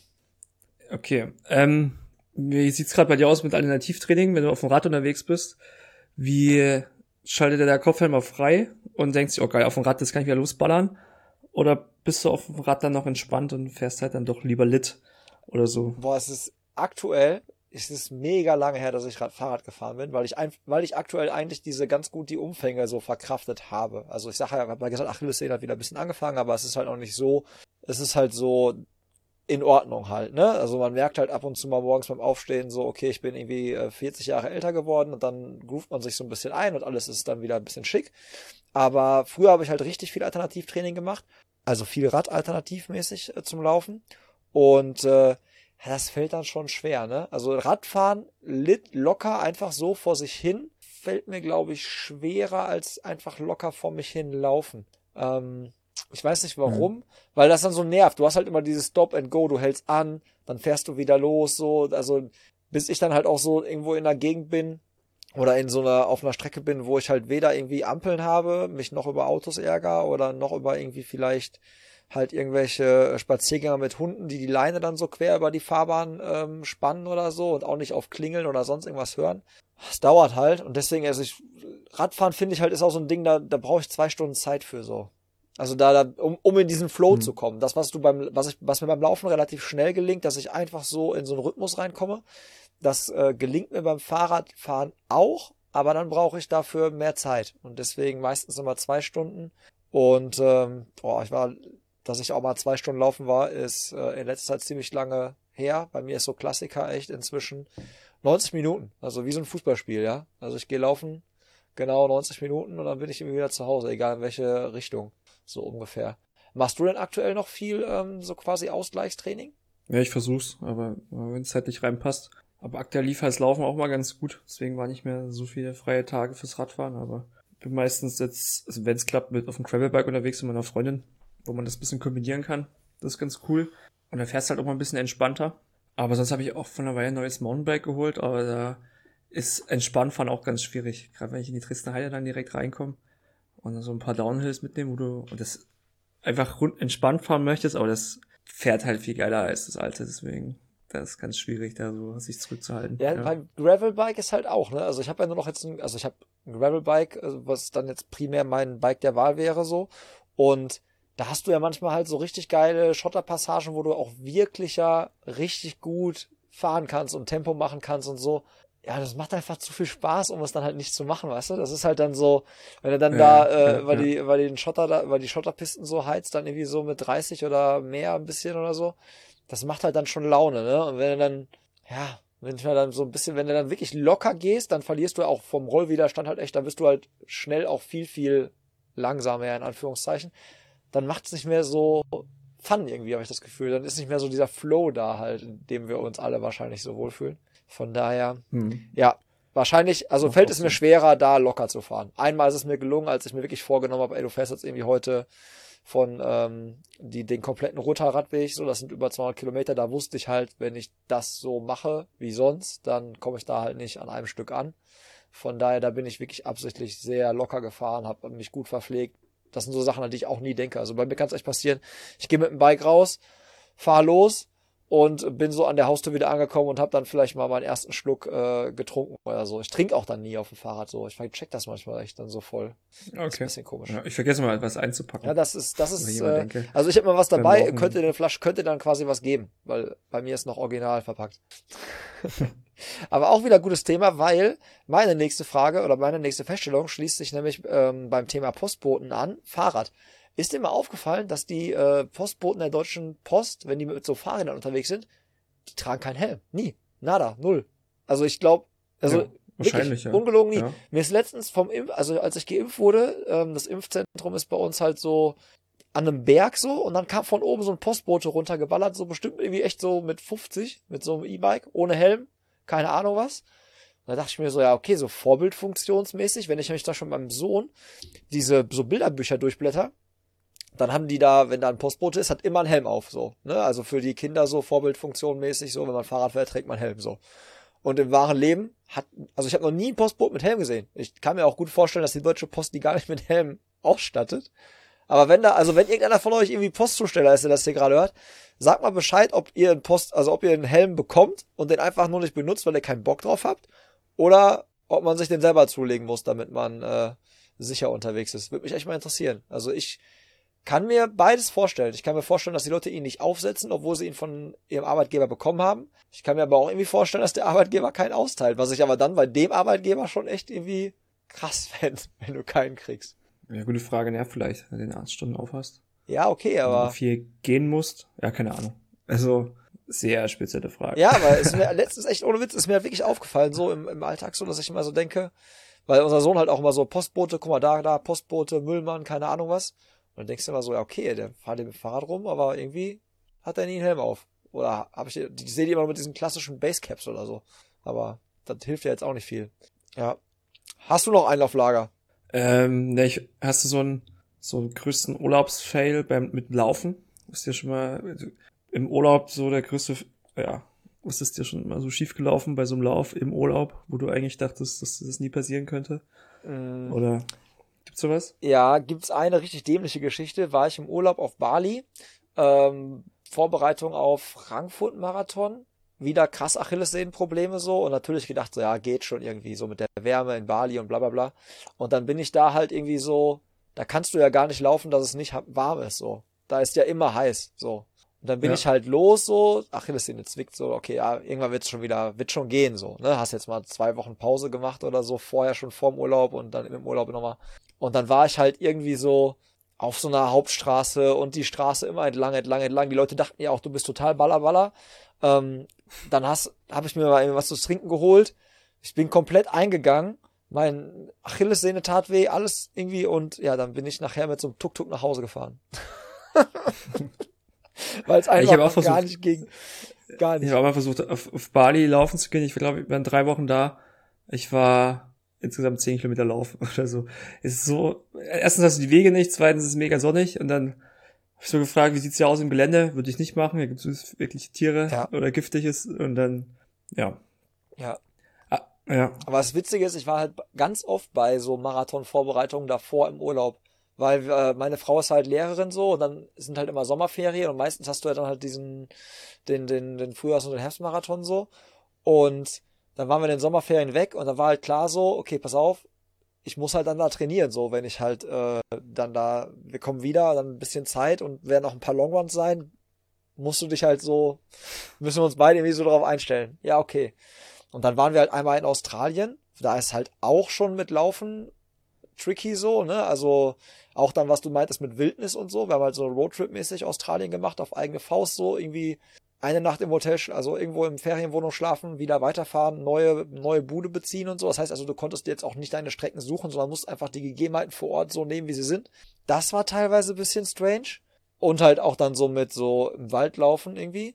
Okay. Ähm, wie sieht's gerade bei dir aus mit Alternativtraining, wenn du auf dem Rad unterwegs bist? Wie schaltet der Kopf mal frei und denkst dir, oh geil, auf dem Rad, das kann ich wieder losballern? Oder bist du auf dem Rad dann noch entspannt und fährst halt dann doch lieber lit oder so? Boah, es ist aktuell, es ist mega lange her, dass ich gerade Fahrrad gefahren bin, weil ich ein, weil ich aktuell eigentlich diese ganz gut die Umfänge so verkraftet habe. Also ich sage ja, habe mal gesagt, Achillessehne hat wieder ein bisschen angefangen, aber es ist halt auch nicht so, es ist halt so in Ordnung halt, ne? Also man merkt halt ab und zu mal morgens beim Aufstehen so, okay, ich bin irgendwie 40 äh, Jahre älter geworden und dann groovt man sich so ein bisschen ein und alles ist dann wieder ein bisschen schick. Aber früher habe ich halt richtig viel Alternativtraining gemacht, also viel Rad alternativmäßig äh, zum Laufen und äh, das fällt dann schon schwer, ne? Also Radfahren lit locker einfach so vor sich hin fällt mir glaube ich schwerer als einfach locker vor mich hin laufen. Ähm, ich weiß nicht warum, mhm. weil das dann so nervt. Du hast halt immer dieses Stop and Go, du hältst an, dann fährst du wieder los, so, also bis ich dann halt auch so irgendwo in der Gegend bin oder in so einer auf einer Strecke bin, wo ich halt weder irgendwie Ampeln habe, mich noch über Autos ärger oder noch über irgendwie vielleicht halt irgendwelche Spaziergänger mit Hunden, die die Leine dann so quer über die Fahrbahn ähm, spannen oder so und auch nicht auf Klingeln oder sonst irgendwas hören. Es dauert halt und deswegen, also ich, Radfahren finde ich halt ist auch so ein Ding, da, da brauche ich zwei Stunden Zeit für so. Also da, da um, um in diesen Flow mhm. zu kommen. Das, was du beim, was ich, was mir beim Laufen relativ schnell gelingt, dass ich einfach so in so einen Rhythmus reinkomme. Das äh, gelingt mir beim Fahrradfahren auch, aber dann brauche ich dafür mehr Zeit. Und deswegen meistens immer zwei Stunden. Und ähm, boah, ich war, dass ich auch mal zwei Stunden laufen war, ist äh, in letzter Zeit ziemlich lange her. Bei mir ist so Klassiker echt inzwischen 90 Minuten. Also wie so ein Fußballspiel, ja. Also ich gehe laufen genau 90 Minuten und dann bin ich irgendwie wieder zu Hause, egal in welche Richtung. So ungefähr. Machst du denn aktuell noch viel ähm, so quasi Ausgleichstraining? Ja, ich versuch's, aber wenn es halt nicht reinpasst. Aber aktuell lief halt Laufen auch mal ganz gut. Deswegen war nicht mehr so viele freie Tage fürs Radfahren, aber bin meistens jetzt, also wenn es klappt, mit auf dem Gravelbike unterwegs mit meiner Freundin, wo man das bisschen kombinieren kann. Das ist ganz cool. Und dann fährst halt auch mal ein bisschen entspannter. Aber sonst habe ich auch von der Weile ein neues Mountainbike geholt, aber da ist Entspannfahren auch ganz schwierig. Gerade wenn ich in die Dresdner Heide dann direkt reinkomme und dann so ein paar Downhills mitnehme, wo du und das einfach rund entspannt fahren möchtest, aber das fährt halt viel geiler als das alte, deswegen das ist ganz schwierig, da so sich zurückzuhalten. Ja, ja. beim Gravelbike ist halt auch, ne? Also ich habe ja nur noch jetzt ein, also ich habe ein Gravelbike, also was dann jetzt primär mein Bike der Wahl wäre so und da hast du ja manchmal halt so richtig geile Schotterpassagen, wo du auch wirklich ja richtig gut fahren kannst und Tempo machen kannst und so ja, das macht einfach zu viel Spaß, um es dann halt nicht zu machen, weißt du? Das ist halt dann so, wenn er dann ja, da, äh, ja, weil ja. die, weil die den Schotter da, weil die Schotterpisten so heizt, dann irgendwie so mit 30 oder mehr ein bisschen oder so, das macht halt dann schon Laune, ne? Und wenn er dann, ja, wenn ich dann so ein bisschen, wenn du dann wirklich locker gehst, dann verlierst du auch vom Rollwiderstand halt echt, dann bist du halt schnell auch viel, viel langsamer, in Anführungszeichen. Dann macht es nicht mehr so Fun irgendwie, habe ich das Gefühl. Dann ist nicht mehr so dieser Flow da halt, in dem wir uns alle wahrscheinlich so wohlfühlen. Von daher, hm. ja, wahrscheinlich, also fällt es mir schwerer, da locker zu fahren. Einmal ist es mir gelungen, als ich mir wirklich vorgenommen habe, ey, du fährst jetzt irgendwie heute von ähm, die, den kompletten Rutterradweg, so, das sind über 200 Kilometer, da wusste ich halt, wenn ich das so mache wie sonst, dann komme ich da halt nicht an einem Stück an. Von daher, da bin ich wirklich absichtlich sehr locker gefahren, habe mich gut verpflegt. Das sind so Sachen, an die ich auch nie denke. Also bei mir kann es echt passieren, ich gehe mit dem Bike raus, fahr los, und bin so an der Haustür wieder angekommen und habe dann vielleicht mal meinen ersten Schluck äh, getrunken oder so. Ich trinke auch dann nie auf dem Fahrrad so. Ich check das manchmal echt dann so voll. Okay. Das ist ein bisschen komisch. Ja, ich vergesse mal was einzupacken. Ja, das ist das ist äh, also ich habe mal was dabei, könnte eine Flasche könnte dann quasi was geben, weil bei mir ist noch original verpackt. Aber auch wieder gutes Thema, weil meine nächste Frage oder meine nächste Feststellung schließt sich nämlich ähm, beim Thema Postboten an, Fahrrad. Ist dir mal aufgefallen, dass die äh, Postboten der Deutschen Post, wenn die mit so Fahrrädern unterwegs sind, die tragen keinen Helm. Nie. Nada. Null. Also ich glaube, also ja, wahrscheinlich, ja. ungelogen nie. Ja. Mir ist letztens vom Impf, also als ich geimpft wurde, ähm, das Impfzentrum ist bei uns halt so an einem Berg so und dann kam von oben so ein Postbote runtergeballert, so bestimmt irgendwie echt so mit 50, mit so einem E-Bike, ohne Helm, keine Ahnung was. Und da dachte ich mir so, ja, okay, so vorbildfunktionsmäßig, wenn ich nämlich da schon beim Sohn diese so Bilderbücher durchblätter, dann haben die da, wenn da ein Postbote ist, hat immer ein Helm auf, so. Ne? Also für die Kinder so Vorbildfunktion mäßig, so, wenn man Fahrrad fährt, trägt man Helm, so. Und im wahren Leben hat, also ich habe noch nie ein Postboot mit Helm gesehen. Ich kann mir auch gut vorstellen, dass die Deutsche Post die gar nicht mit Helm ausstattet. Aber wenn da, also wenn irgendeiner von euch irgendwie Postzusteller ist, der das hier gerade hört, sagt mal Bescheid, ob ihr einen Post, also ob ihr einen Helm bekommt und den einfach nur nicht benutzt, weil ihr keinen Bock drauf habt, oder ob man sich den selber zulegen muss, damit man äh, sicher unterwegs ist. Würde mich echt mal interessieren. Also ich kann mir beides vorstellen. Ich kann mir vorstellen, dass die Leute ihn nicht aufsetzen, obwohl sie ihn von ihrem Arbeitgeber bekommen haben. Ich kann mir aber auch irgendwie vorstellen, dass der Arbeitgeber keinen austeilt, was ich aber dann bei dem Arbeitgeber schon echt irgendwie krass fände, wenn du keinen kriegst. Ja, gute Frage, ja, vielleicht, wenn du den Arztstunden aufhast. Ja, okay, aber. Wenn du viel gehen musst, ja, keine Ahnung. Also, sehr spezielle Frage. Ja, aber es ist mir letztens echt ohne Witz, ist mir wirklich aufgefallen, so im, im Alltag so, dass ich immer so denke, weil unser Sohn halt auch immer so Postbote, guck mal da, da, Postbote, Müllmann, keine Ahnung was. Und dann denkst du immer so, ja, okay, der fährt mit dem Fahrrad rum, aber irgendwie hat er nie einen Helm auf. Oder habe ich, ich sehe die immer mit diesen klassischen Basecaps oder so. Aber das hilft ja jetzt auch nicht viel. Ja. Hast du noch einen auf Lager? Ähm, ne, ich, hast du so einen, so einen größten Urlaubsfail beim, mit Laufen? Ist dir schon mal also, im Urlaub so der größte, ja, was ist dir schon mal so schief gelaufen bei so einem Lauf im Urlaub, wo du eigentlich dachtest, dass das nie passieren könnte? Mm. Oder? Gibt's sowas? Ja, gibt's eine richtig dämliche Geschichte. War ich im Urlaub auf Bali, ähm, Vorbereitung auf Frankfurt-Marathon, wieder krass Achillessehnenprobleme so und natürlich gedacht so, ja, geht schon irgendwie so mit der Wärme in Bali und bla bla bla. Und dann bin ich da halt irgendwie so, da kannst du ja gar nicht laufen, dass es nicht warm ist so. Da ist ja immer heiß so. Und dann bin ja. ich halt los, so, Achillessehne zwickt so, okay, ja, irgendwann wird's schon wieder, wird schon gehen, so, ne? Hast jetzt mal zwei Wochen Pause gemacht oder so, vorher schon vorm Urlaub und dann im Urlaub nochmal. Und dann war ich halt irgendwie so auf so einer Hauptstraße und die Straße immer entlang, entlang, entlang. Die Leute dachten ja auch, du bist total ballerballer. Ähm, dann hast, habe ich mir mal was zu trinken geholt. Ich bin komplett eingegangen. Mein Achillessehne tat weh, alles irgendwie und ja, dann bin ich nachher mit so einem Tuk-Tuk nach Hause gefahren. Weil es einfach auch versucht, gar nicht ging. Gar nicht. Ich habe auch mal versucht, auf, auf Bali laufen zu gehen. Ich glaube, ich war drei Wochen da. Ich war insgesamt zehn Kilometer laufen oder so. ist so, erstens hast du die Wege nicht, zweitens ist es mega sonnig und dann habe ich so gefragt, wie sieht's hier aus im Gelände? Würde ich nicht machen. Hier gibt es wirklich Tiere ja. oder giftiges und dann, ja. Ja. Ah, ja. Aber das Witzige ist, ich war halt ganz oft bei so Marathon-Vorbereitungen davor im Urlaub weil äh, meine Frau ist halt Lehrerin so und dann sind halt immer Sommerferien und meistens hast du ja dann halt diesen den den den Frühjahrs- und den Herbstmarathon so und dann waren wir in den Sommerferien weg und dann war halt klar so, okay, pass auf, ich muss halt dann da trainieren, so wenn ich halt äh, dann da, wir kommen wieder, dann ein bisschen Zeit und werden auch ein paar Longruns sein, musst du dich halt so, müssen wir uns beide irgendwie so darauf einstellen. Ja, okay. Und dann waren wir halt einmal in Australien, da ist halt auch schon mit Laufen tricky so, ne? Also auch dann, was du meintest mit Wildnis und so. Wir haben halt so Roadtrip-mäßig Australien gemacht, auf eigene Faust so irgendwie eine Nacht im Hotel, also irgendwo im Ferienwohnung schlafen, wieder weiterfahren, neue, neue Bude beziehen und so. Das heißt also, du konntest jetzt auch nicht deine Strecken suchen, sondern musst einfach die Gegebenheiten vor Ort so nehmen, wie sie sind. Das war teilweise ein bisschen strange. Und halt auch dann so mit so im Wald laufen irgendwie.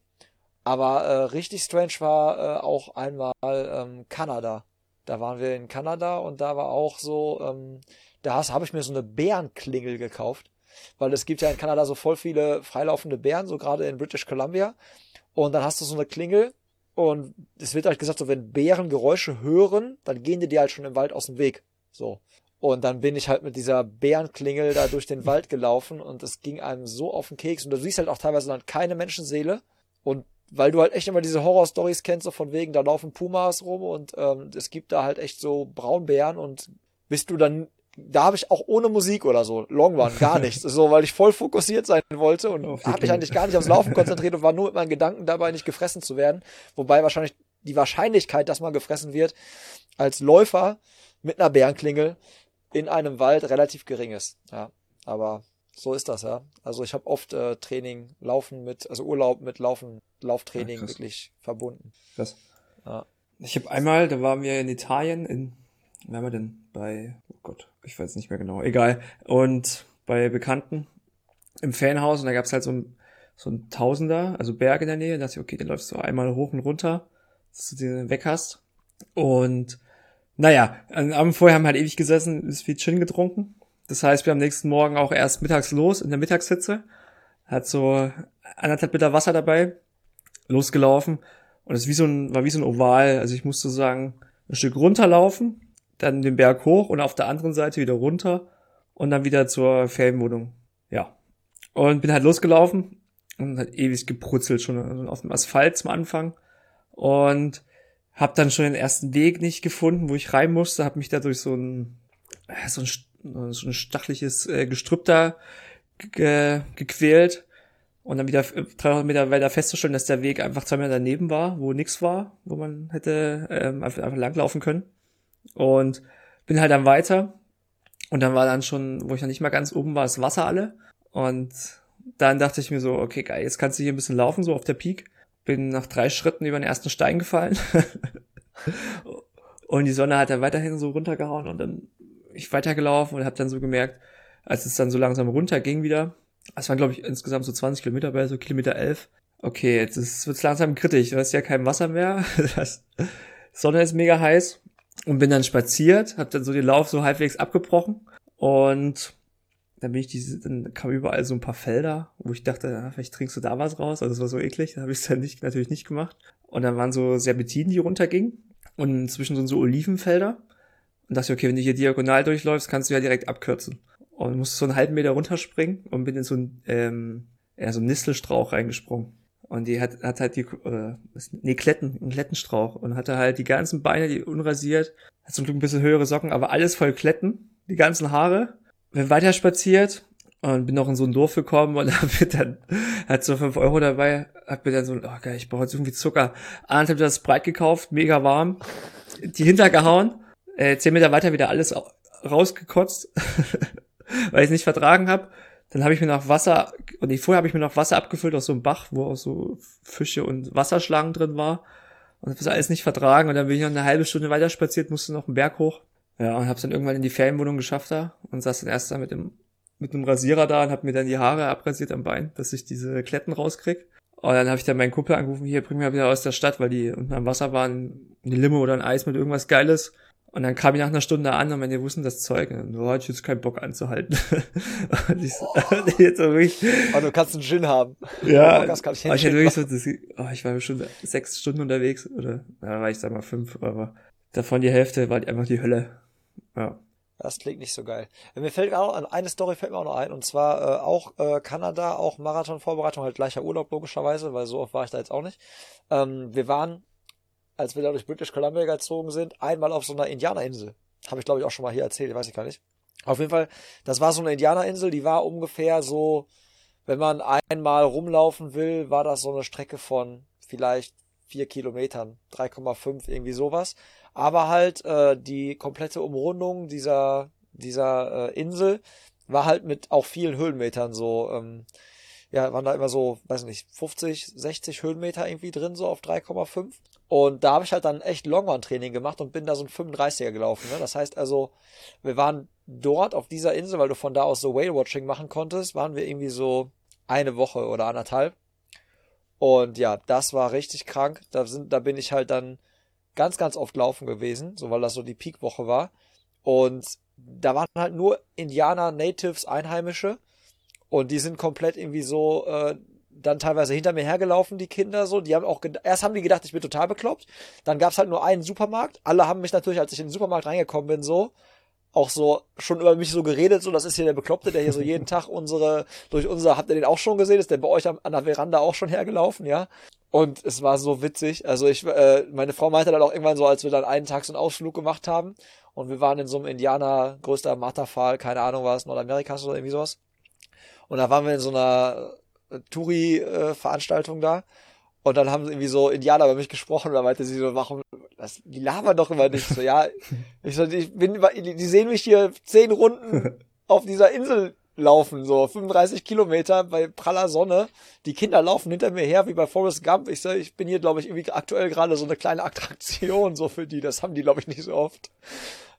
Aber äh, richtig strange war äh, auch einmal ähm, Kanada. Da waren wir in Kanada und da war auch so, ähm, da habe ich mir so eine Bärenklingel gekauft, weil es gibt ja in Kanada so voll viele freilaufende Bären, so gerade in British Columbia. Und dann hast du so eine Klingel und es wird halt gesagt, so wenn Bären Geräusche hören, dann gehen die dir halt schon im Wald aus dem Weg. So. Und dann bin ich halt mit dieser Bärenklingel da durch den Wald gelaufen und es ging einem so auf den Keks. Und du siehst halt auch teilweise dann keine Menschenseele. Und weil du halt echt immer diese Horror-Stories kennst, so von wegen, da laufen Pumas rum und ähm, es gibt da halt echt so Braunbären und bist du dann, da habe ich auch ohne Musik oder so, Long Run, gar nichts, so, weil ich voll fokussiert sein wollte und habe mich eigentlich gar nicht aufs Laufen konzentriert und war nur mit meinen Gedanken dabei, nicht gefressen zu werden, wobei wahrscheinlich die Wahrscheinlichkeit, dass man gefressen wird, als Läufer mit einer Bärenklingel in einem Wald relativ gering ist, ja, aber so ist das, ja. Also ich habe oft äh, Training, Laufen mit, also Urlaub mit Laufen, Lauftraining ja, wirklich verbunden. Krass. Ja. Ich habe einmal, da waren wir in Italien, in, wo waren wir denn? Bei, oh Gott, ich weiß nicht mehr genau, egal. Und bei Bekannten im Fanhaus und da gab's halt so ein, so ein Tausender, also Berg in der Nähe. Da dachte ich, okay, den läufst du einmal hoch und runter, dass du den weg hast. Und naja, am Abend vorher haben wir halt ewig gesessen, ist viel Gin getrunken das heißt, wir am nächsten Morgen auch erst mittags los in der Mittagshitze. Hat so anderthalb Liter Wasser dabei, losgelaufen. Und es wie so ein, war wie so ein Oval. Also ich musste sagen, ein Stück runterlaufen, dann den Berg hoch und auf der anderen Seite wieder runter und dann wieder zur Ferienwohnung. Ja. Und bin halt losgelaufen und hat ewig gebrutzelt schon auf dem Asphalt zum Anfang. Und hab dann schon den ersten Weg nicht gefunden, wo ich rein musste, hab mich da durch so ein, so ein so ein stachliches äh, Gestrüpp da ge gequält und dann wieder 300 Meter weiter festzustellen, dass der Weg einfach zwei Meter daneben war, wo nichts war, wo man hätte ähm, einfach, einfach langlaufen können. Und bin halt dann weiter und dann war dann schon, wo ich noch nicht mal ganz oben war, das Wasser alle. Und dann dachte ich mir so, okay, geil, jetzt kannst du hier ein bisschen laufen, so auf der Peak. Bin nach drei Schritten über den ersten Stein gefallen. und die Sonne hat dann weiterhin so runtergehauen und dann ich weitergelaufen und habe dann so gemerkt, als es dann so langsam runterging wieder, es waren glaube ich insgesamt so 20 Kilometer bei so Kilometer 11. Okay, jetzt ist, wird's langsam kritisch, du hast ja kein Wasser mehr, das Sonne ist mega heiß und bin dann spaziert, habe dann so den Lauf so halbwegs abgebrochen und dann bin ich diese, dann kam überall so ein paar Felder, wo ich dachte, ja, vielleicht trinkst du da was raus. Also das war so eklig, da habe ich es dann nicht, natürlich nicht gemacht. Und dann waren so Serpentinen, die runtergingen. Und zwischen so, so Olivenfelder. Und dachte, okay, wenn du hier diagonal durchläufst, kannst du ja direkt abkürzen. Und musste so einen halben Meter runterspringen und bin in so ein, ähm, ja, so einen Nistelstrauch reingesprungen. Und die hat, hat halt die, äh, nee, Kletten, einen Klettenstrauch. Und hatte halt die ganzen Beine, die unrasiert, hat zum Glück ein bisschen höhere Socken, aber alles voll Kletten, die ganzen Haare. Bin weiter spaziert und bin noch in so ein Dorf gekommen und hab mir dann, hat so fünf Euro dabei, hab mir dann so, oh geil, ich brauche jetzt irgendwie Zucker. Abends hab das Breit gekauft, mega warm, die hintergehauen, äh, zehn Meter weiter wieder alles rausgekotzt, weil ich es nicht vertragen habe. Dann habe ich mir noch Wasser, und nee, vorher habe ich mir noch Wasser abgefüllt aus so einem Bach, wo auch so Fische und Wasserschlangen drin war. Und das alles nicht vertragen. Und dann bin ich noch eine halbe Stunde weiter spaziert, musste noch einen Berg hoch. Ja, und habe es dann irgendwann in die Ferienwohnung geschafft da und saß dann erst da mit dem mit einem Rasierer da und habe mir dann die Haare abrasiert am Bein, dass ich diese Kletten rauskrieg. Und dann habe ich dann meinen Kumpel angerufen, hier, bring mir wieder aus der Stadt, weil die unten am Wasser waren, eine Limo oder ein Eis mit irgendwas Geiles. Und dann kam ich nach einer Stunde an und meine wussten das Zeug. Und so hatte ich jetzt keinen Bock anzuhalten. und ich, so, jetzt wirklich, oh, du kannst einen Gin haben. Ja, kann ich, ich hatte wirklich so, das, oh, ich war schon sechs Stunden unterwegs oder, ja, war ich sag mal fünf, aber davon die Hälfte war einfach die Hölle. Ja. Das klingt nicht so geil. Mir fällt auch an, eine Story fällt mir auch noch ein, und zwar äh, auch äh, Kanada, auch Marathon-Vorbereitung, halt gleicher Urlaub logischerweise, weil so oft war ich da jetzt auch nicht. Ähm, wir waren, als wir da durch British Columbia gezogen sind, einmal auf so einer Indianerinsel. Habe ich, glaube ich, auch schon mal hier erzählt, weiß ich gar nicht. Auf jeden Fall, das war so eine Indianerinsel, die war ungefähr so, wenn man einmal rumlaufen will, war das so eine Strecke von vielleicht vier Kilometern, 3,5, irgendwie sowas aber halt äh, die komplette Umrundung dieser dieser äh, Insel war halt mit auch vielen Höhenmetern so ähm, ja, waren da immer so, weiß nicht, 50, 60 Höhenmeter irgendwie drin, so auf 3,5. Und da habe ich halt dann echt Longrun-Training gemacht und bin da so ein 35er gelaufen. Ne? Das heißt also, wir waren dort auf dieser Insel, weil du von da aus so Whale-Watching machen konntest, waren wir irgendwie so eine Woche oder anderthalb. Und ja, das war richtig krank. Da sind, da bin ich halt dann ganz, ganz oft laufen gewesen, so weil das so die Peakwoche war. Und da waren halt nur Indianer, Natives, Einheimische. Und die sind komplett irgendwie so äh, dann teilweise hinter mir hergelaufen, die Kinder so. Die haben auch erst haben die gedacht, ich bin total bekloppt. Dann gab's halt nur einen Supermarkt. Alle haben mich natürlich, als ich in den Supermarkt reingekommen bin, so auch so schon über mich so geredet, so das ist hier der Bekloppte, der hier so jeden Tag unsere durch unser habt ihr den auch schon gesehen, ist der bei euch an, an der Veranda auch schon hergelaufen, ja? Und es war so witzig. Also ich, äh, meine Frau meinte dann auch irgendwann so, als wir dann einen Tag so einen Ausflug gemacht haben und wir waren in so einem Indianer, größter Matterfall, keine Ahnung was, Nordamerikas oder irgendwie sowas. Und da waren wir in so einer Touri-Veranstaltung da. Und dann haben irgendwie so Indianer bei mich gesprochen und da meinte sie so, warum, das, die labern doch immer nicht so, ja. Ich so, ich bin, die sehen mich hier zehn Runden auf dieser Insel laufen, so 35 Kilometer bei praller Sonne. Die Kinder laufen hinter mir her wie bei Forrest Gump. Ich sag, ich bin hier, glaube ich, irgendwie aktuell gerade so eine kleine Attraktion so für die. Das haben die, glaube ich, nicht so oft.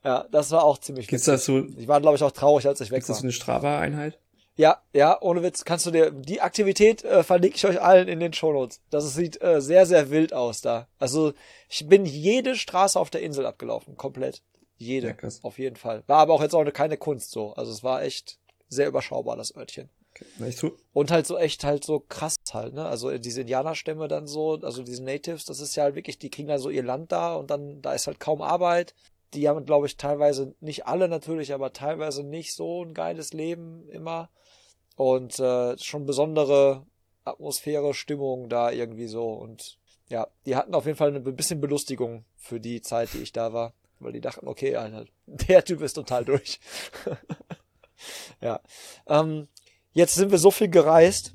Ja, das war auch ziemlich Gibt's das so? Ich war, glaube ich, auch traurig, als ich weg war. Ist das eine Strava-Einheit? Ja, ja, ohne Witz, kannst du dir, die Aktivität äh, verlinke ich euch allen in den Shownotes. Das sieht äh, sehr, sehr wild aus da. Also, ich bin jede Straße auf der Insel abgelaufen, komplett. Jede, ja, auf jeden Fall. War aber auch jetzt auch keine Kunst so. Also, es war echt, sehr überschaubar, das Örtchen. Okay. Und halt so echt halt so krass halt, ne? Also diese Indianerstämme dann so, also diese Natives, das ist ja halt wirklich, die kriegen da so ihr Land da und dann, da ist halt kaum Arbeit. Die haben, glaube ich, teilweise, nicht alle natürlich, aber teilweise nicht so ein geiles Leben immer. Und äh, schon besondere Atmosphäre, Stimmung da irgendwie so. Und ja, die hatten auf jeden Fall eine bisschen Belustigung für die Zeit, die ich da war. Weil die dachten, okay, Alter, der Typ ist total durch. ja. Ähm, jetzt sind wir so viel gereist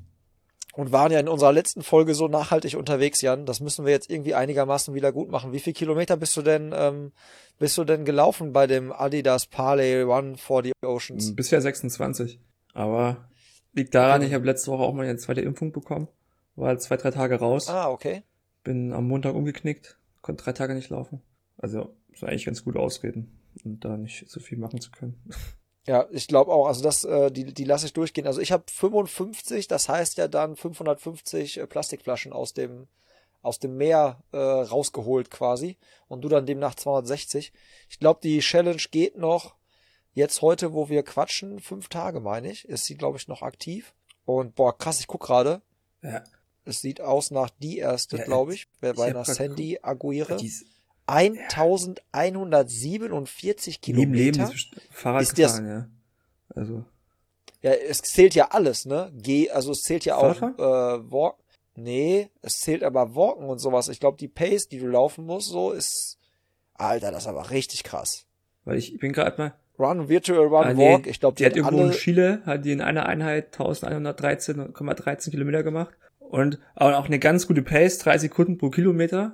und waren ja in unserer letzten Folge so nachhaltig unterwegs, Jan. Das müssen wir jetzt irgendwie einigermaßen wieder gut machen. Wie viel Kilometer bist du denn, ähm, bist du denn gelaufen bei dem Adidas Parley Run for the Oceans? Bisher 26. Aber liegt daran, ich habe letzte Woche auch mal eine zweite Impfung bekommen. War zwei, drei Tage raus. Ah, okay. Bin am Montag umgeknickt, konnte drei Tage nicht laufen. Also, ist eigentlich ganz gut ausreden und da nicht so viel machen zu können. Ja, ich glaube auch. Also das, äh, die, die lasse ich durchgehen. Also ich habe 55, das heißt ja dann 550 äh, Plastikflaschen aus dem aus dem Meer äh, rausgeholt quasi und du dann demnach 260. Ich glaube, die Challenge geht noch jetzt heute, wo wir quatschen, fünf Tage meine ich. Ist sie glaube ich noch aktiv. Und boah, krass, ich guck gerade. Ja. Es sieht aus nach die erste, ja, glaube ich, bei einer Sandy Aguirre. Ja, 1147 Kilometer. Leben, Leben Fahrrad ist gefahren, das, ja. Also. Ja, es zählt ja alles, ne? G, also es zählt ja auch äh, Walk. Nee, es zählt aber Walken und sowas. Ich glaube, die Pace, die du laufen musst, so ist. Alter, das ist aber richtig krass. Weil ich bin gerade mal. Run, Virtual Run, ah, Walk. Ich glaube, die, die hat irgendwo in Chile, hat die in einer Einheit 1113,13 Kilometer gemacht. Und auch eine ganz gute Pace, drei Sekunden pro Kilometer.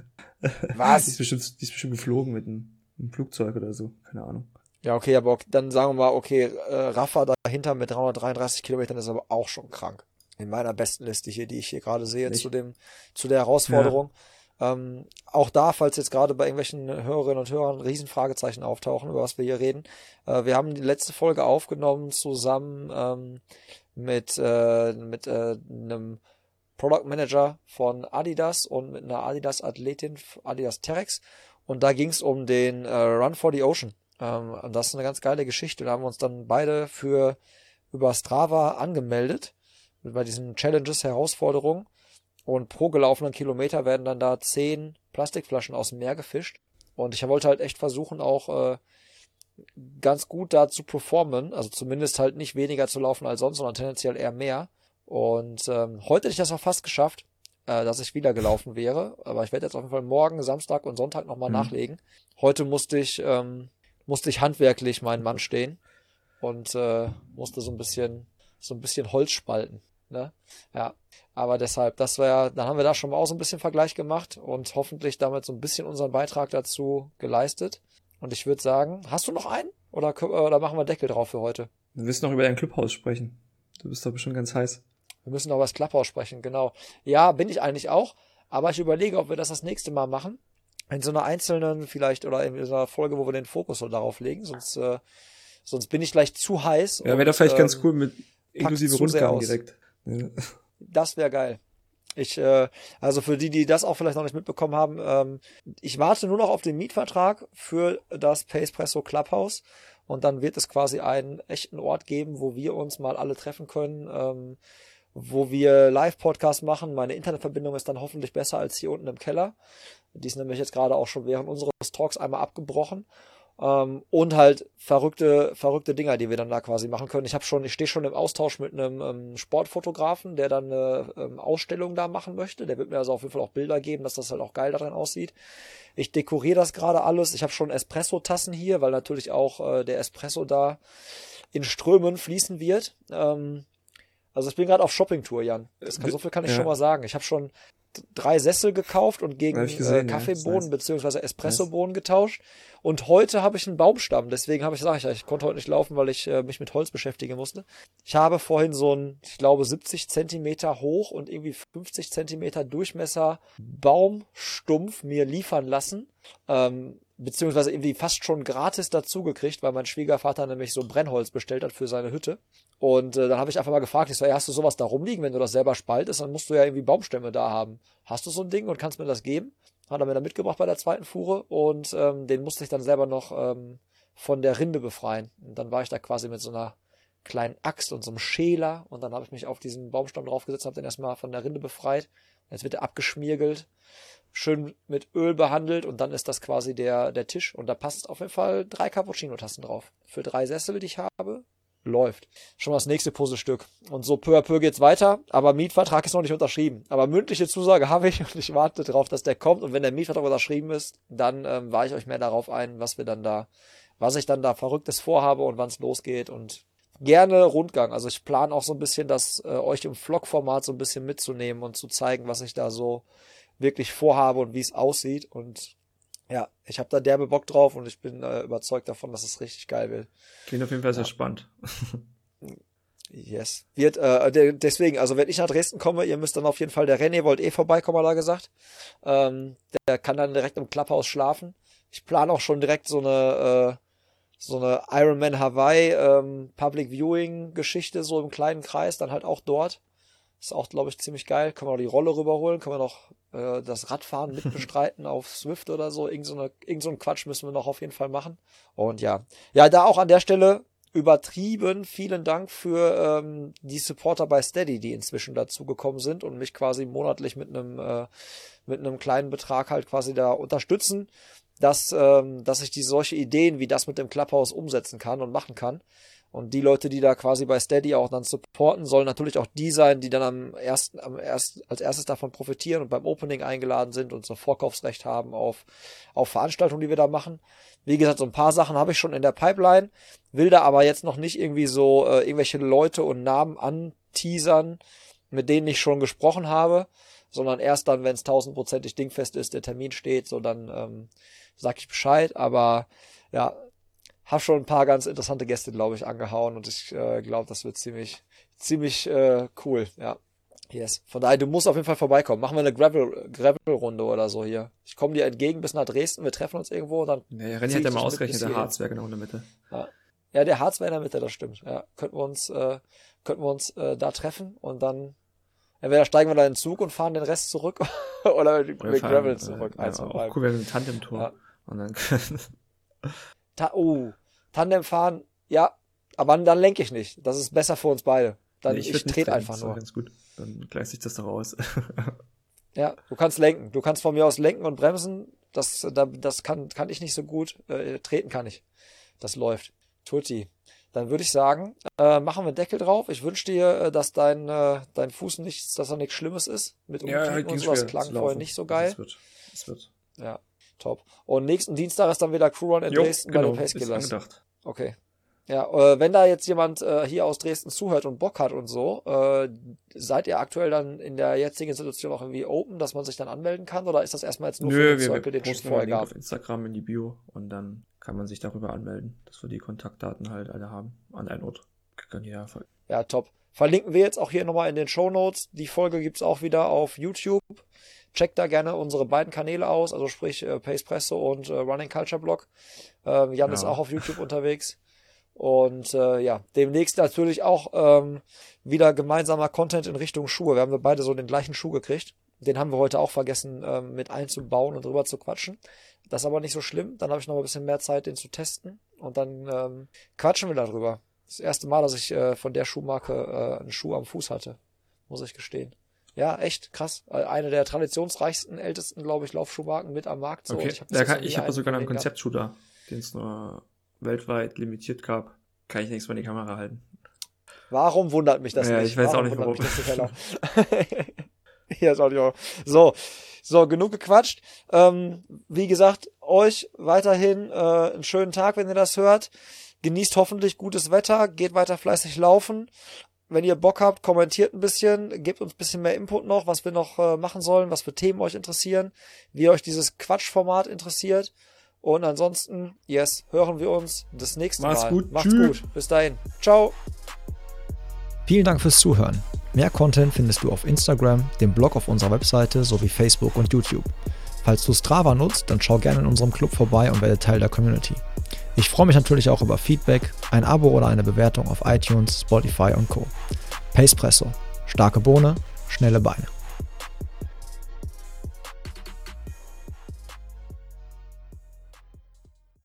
Was? die, ist bestimmt, die ist bestimmt geflogen mit einem, einem Flugzeug oder so, keine Ahnung. Ja, okay, aber dann sagen wir mal, okay, äh, Rafa dahinter mit 333 Kilometern ist aber auch schon krank. In meiner besten Liste hier, die ich hier gerade sehe, Nicht? zu dem, zu der Herausforderung. Ja. Ähm, auch da, falls jetzt gerade bei irgendwelchen Hörerinnen und Hörern Riesenfragezeichen auftauchen, über was wir hier reden. Äh, wir haben die letzte Folge aufgenommen zusammen ähm, mit, äh, mit äh, einem Product Manager von Adidas und mit einer Adidas Athletin, Adidas Terex. Und da ging es um den äh, Run for the Ocean. Ähm, und das ist eine ganz geile Geschichte. Da haben wir uns dann beide für über Strava angemeldet bei diesen Challenges, Herausforderungen. Und pro gelaufenen Kilometer werden dann da zehn Plastikflaschen aus dem Meer gefischt. Und ich wollte halt echt versuchen, auch äh, ganz gut da zu performen. Also zumindest halt nicht weniger zu laufen als sonst, sondern tendenziell eher mehr. Und ähm, heute hätte ich das auch fast geschafft, äh, dass ich wieder gelaufen wäre. Aber ich werde jetzt auf jeden Fall morgen, Samstag und Sonntag nochmal mhm. nachlegen. Heute musste ich, ähm, musste ich handwerklich meinen Mann stehen und äh, musste so ein bisschen, so ein bisschen Holz spalten. Ne? Ja, aber deshalb, das wäre, dann haben wir da schon mal auch so ein bisschen Vergleich gemacht und hoffentlich damit so ein bisschen unseren Beitrag dazu geleistet. Und ich würde sagen, hast du noch einen? Oder, oder machen wir Deckel drauf für heute? Wir müssen noch über dein Clubhaus sprechen. Du bist doch bestimmt ganz heiß. Wir müssen noch über das Clubhaus sprechen, genau. Ja, bin ich eigentlich auch. Aber ich überlege, ob wir das das nächste Mal machen. In so einer einzelnen, vielleicht, oder in so einer Folge, wo wir den Fokus so darauf legen. Sonst, äh, sonst bin ich gleich zu heiß. Ja, wäre doch vielleicht ähm, ganz cool mit inklusive Rundgang direkt. Das wäre geil. Ich, äh, also für die, die das auch vielleicht noch nicht mitbekommen haben, ähm, ich warte nur noch auf den Mietvertrag für das Pacepresso Clubhouse und dann wird es quasi einen echten Ort geben, wo wir uns mal alle treffen können, ähm, wo wir Live-Podcast machen. Meine Internetverbindung ist dann hoffentlich besser als hier unten im Keller. Die ist nämlich jetzt gerade auch schon während unseres Talks einmal abgebrochen. Ähm, und halt verrückte, verrückte Dinger, die wir dann da quasi machen können. Ich habe schon, ich stehe schon im Austausch mit einem ähm, Sportfotografen, der dann eine ähm, Ausstellung da machen möchte. Der wird mir also auf jeden Fall auch Bilder geben, dass das halt auch geil darin aussieht. Ich dekoriere das gerade alles. Ich habe schon Espresso-Tassen hier, weil natürlich auch äh, der Espresso da in Strömen fließen wird. Ähm, also ich bin gerade auf Shoppingtour, Jan. Das kann, so viel kann ich ja. schon mal sagen. Ich habe schon drei Sessel gekauft und gegen äh, gesehen, äh, Kaffeebohnen ja. beziehungsweise Espressobohnen getauscht. Und heute habe ich einen Baumstamm. Deswegen habe ich gesagt, ich konnte heute nicht laufen, weil ich äh, mich mit Holz beschäftigen musste. Ich habe vorhin so ein, ich glaube, 70 Zentimeter hoch und irgendwie 50 Zentimeter Durchmesser Baumstumpf mir liefern lassen. Ähm, beziehungsweise irgendwie fast schon gratis dazugekriegt, weil mein Schwiegervater nämlich so Brennholz bestellt hat für seine Hütte. Und äh, dann habe ich einfach mal gefragt, ich so, ey, hast du sowas da rumliegen, wenn du das selber spaltest, dann musst du ja irgendwie Baumstämme da haben. Hast du so ein Ding und kannst mir das geben? Hat er mir dann mitgebracht bei der zweiten Fuhre und ähm, den musste ich dann selber noch ähm, von der Rinde befreien. Und dann war ich da quasi mit so einer kleinen Axt und so einem Schäler und dann habe ich mich auf diesen Baumstamm draufgesetzt habe den erstmal von der Rinde befreit. Jetzt wird er abgeschmiergelt schön mit Öl behandelt und dann ist das quasi der, der Tisch. Und da passt auf jeden Fall drei Cappuccino-Tassen drauf. Für drei Sessel, die ich habe, läuft. Schon mal das nächste Puzzlestück. Und so peu à peu geht's weiter, aber Mietvertrag ist noch nicht unterschrieben. Aber mündliche Zusage habe ich und ich warte darauf, dass der kommt. Und wenn der Mietvertrag unterschrieben ist, dann ähm, weiche ich euch mehr darauf ein, was wir dann da, was ich dann da Verrücktes vorhabe und wann es losgeht und gerne Rundgang. Also ich plane auch so ein bisschen, das äh, euch im Vlog-Format so ein bisschen mitzunehmen und zu zeigen, was ich da so wirklich vorhabe und wie es aussieht. Und ja, ich habe da derbe Bock drauf und ich bin äh, überzeugt davon, dass es richtig geil wird. Klingt auf jeden Fall ja. sehr spannend. yes. Wird, äh, deswegen, also wenn ich nach Dresden komme, ihr müsst dann auf jeden Fall, der René wollt eh vorbeikommen, hat er gesagt. Ähm, der kann dann direkt im Klapphaus schlafen. Ich plane auch schon direkt so eine, äh, so eine Ironman Hawaii ähm, Public Viewing Geschichte, so im kleinen Kreis, dann halt auch dort. Ist auch, glaube ich, ziemlich geil. Können wir noch die Rolle rüberholen, können wir noch äh, das Radfahren mitbestreiten auf Swift oder so. Irgend so, eine, irgend so einen Quatsch müssen wir noch auf jeden Fall machen. Und ja, ja, da auch an der Stelle übertrieben. Vielen Dank für ähm, die Supporter bei Steady, die inzwischen dazugekommen sind und mich quasi monatlich mit einem äh, mit einem kleinen Betrag halt quasi da unterstützen, dass ähm, dass ich die solche Ideen wie das mit dem Clubhouse umsetzen kann und machen kann. Und die Leute, die da quasi bei Steady auch dann supporten, sollen natürlich auch die sein, die dann am ersten, am ersten, als erstes davon profitieren und beim Opening eingeladen sind und so Vorkaufsrecht haben auf, auf Veranstaltungen, die wir da machen. Wie gesagt, so ein paar Sachen habe ich schon in der Pipeline, will da aber jetzt noch nicht irgendwie so äh, irgendwelche Leute und Namen anteasern, mit denen ich schon gesprochen habe, sondern erst dann, wenn es tausendprozentig dingfest ist, der Termin steht, so dann ähm, sag ich Bescheid. Aber ja, habe schon ein paar ganz interessante Gäste, glaube ich, angehauen und ich äh, glaube, das wird ziemlich, ziemlich äh, cool, ja. Yes. Von daher, du musst auf jeden Fall vorbeikommen. Machen wir eine Gravel, Gravel-Runde oder so hier. Ich komme dir entgegen bis nach Dresden, wir treffen uns irgendwo und dann. Ja, René hat ja mal ausgerechnet, der Harz wäre genau in der Mitte. Ja. ja, der Harz wäre in der Mitte, das stimmt. Ja, könnten wir uns, äh, könnten wir uns äh, da treffen und dann entweder steigen wir da in den Zug und fahren den Rest zurück oder wir, wir graveln zurück. Äh, ja, auch cool, wir ein Tandem-Tour. Ja. Und dann Ta oh, Tandem fahren, ja, aber dann lenke ich nicht. Das ist besser für uns beide. Dann, nee, ich ich trete einfach nur. Ganz gut. Dann gleicht sich das doch aus. ja, du kannst lenken. Du kannst von mir aus lenken und bremsen. Das, das kann, kann ich nicht so gut. Äh, treten kann ich. Das läuft. Tutti. Dann würde ich sagen, äh, machen wir Deckel drauf. Ich wünsche dir, äh, dass dein, äh, dein Fuß nicht, dass er nichts Schlimmes ist. Mit Umknicken ja, und so. Das klang vorher nicht so geil. Es wird. Es wird. Ja. Top. Und nächsten Dienstag ist dann wieder Crewrun in jo, Dresden genau, bei den Pacekillers. Okay. Ja, äh, wenn da jetzt jemand äh, hier aus Dresden zuhört und Bock hat und so, äh, seid ihr aktuell dann in der jetzigen Situation auch irgendwie open, dass man sich dann anmelden kann oder ist das erstmal jetzt nur Nö, für den Circle, den es vorher gab? auf Instagram in die Bio und dann kann man sich darüber anmelden, dass wir die Kontaktdaten halt alle haben an einen Ort. Ja, top. Verlinken wir jetzt auch hier nochmal in den Show Notes. Die Folge gibt's auch wieder auf YouTube. Checkt da gerne unsere beiden Kanäle aus, also sprich äh, Pace Presso und äh, Running Culture Blog. Ähm, Jan ja. ist auch auf YouTube unterwegs. Und äh, ja, demnächst natürlich auch ähm, wieder gemeinsamer Content in Richtung Schuhe. Wir haben wir beide so den gleichen Schuh gekriegt. Den haben wir heute auch vergessen ähm, mit einzubauen und drüber zu quatschen. Das ist aber nicht so schlimm. Dann habe ich noch ein bisschen mehr Zeit, den zu testen. Und dann ähm, quatschen wir darüber. Das erste Mal, dass ich äh, von der Schuhmarke äh, einen Schuh am Fuß hatte. Muss ich gestehen. Ja, echt krass. Eine der traditionsreichsten, ältesten, glaube ich, Laufschuhmarken mit am Markt. So. Okay. ich habe ja, ich hab sogar einen Konzeptschuh da, den es nur weltweit limitiert gab. Kann ich nichts von die Kamera halten. Warum wundert mich das ja, nicht? Ich weiß warum auch nicht, warum. ja, ist auch nicht warum. So, so, genug gequatscht. Ähm, wie gesagt, euch weiterhin äh, einen schönen Tag, wenn ihr das hört. Genießt hoffentlich gutes Wetter, geht weiter fleißig laufen wenn ihr Bock habt, kommentiert ein bisschen, gebt uns ein bisschen mehr Input noch, was wir noch äh, machen sollen, was für Themen euch interessieren, wie euch dieses Quatschformat interessiert. Und ansonsten, yes, hören wir uns das nächste Mach's Mal. Gut. Macht's Tschüss. gut. Bis dahin. Ciao. Vielen Dank fürs Zuhören. Mehr Content findest du auf Instagram, dem Blog auf unserer Webseite sowie Facebook und YouTube. Falls du Strava nutzt, dann schau gerne in unserem Club vorbei und werde Teil der Community. Ich freue mich natürlich auch über Feedback, ein Abo oder eine Bewertung auf iTunes, Spotify und Co. Pacepresso. Starke Bohne, schnelle Beine.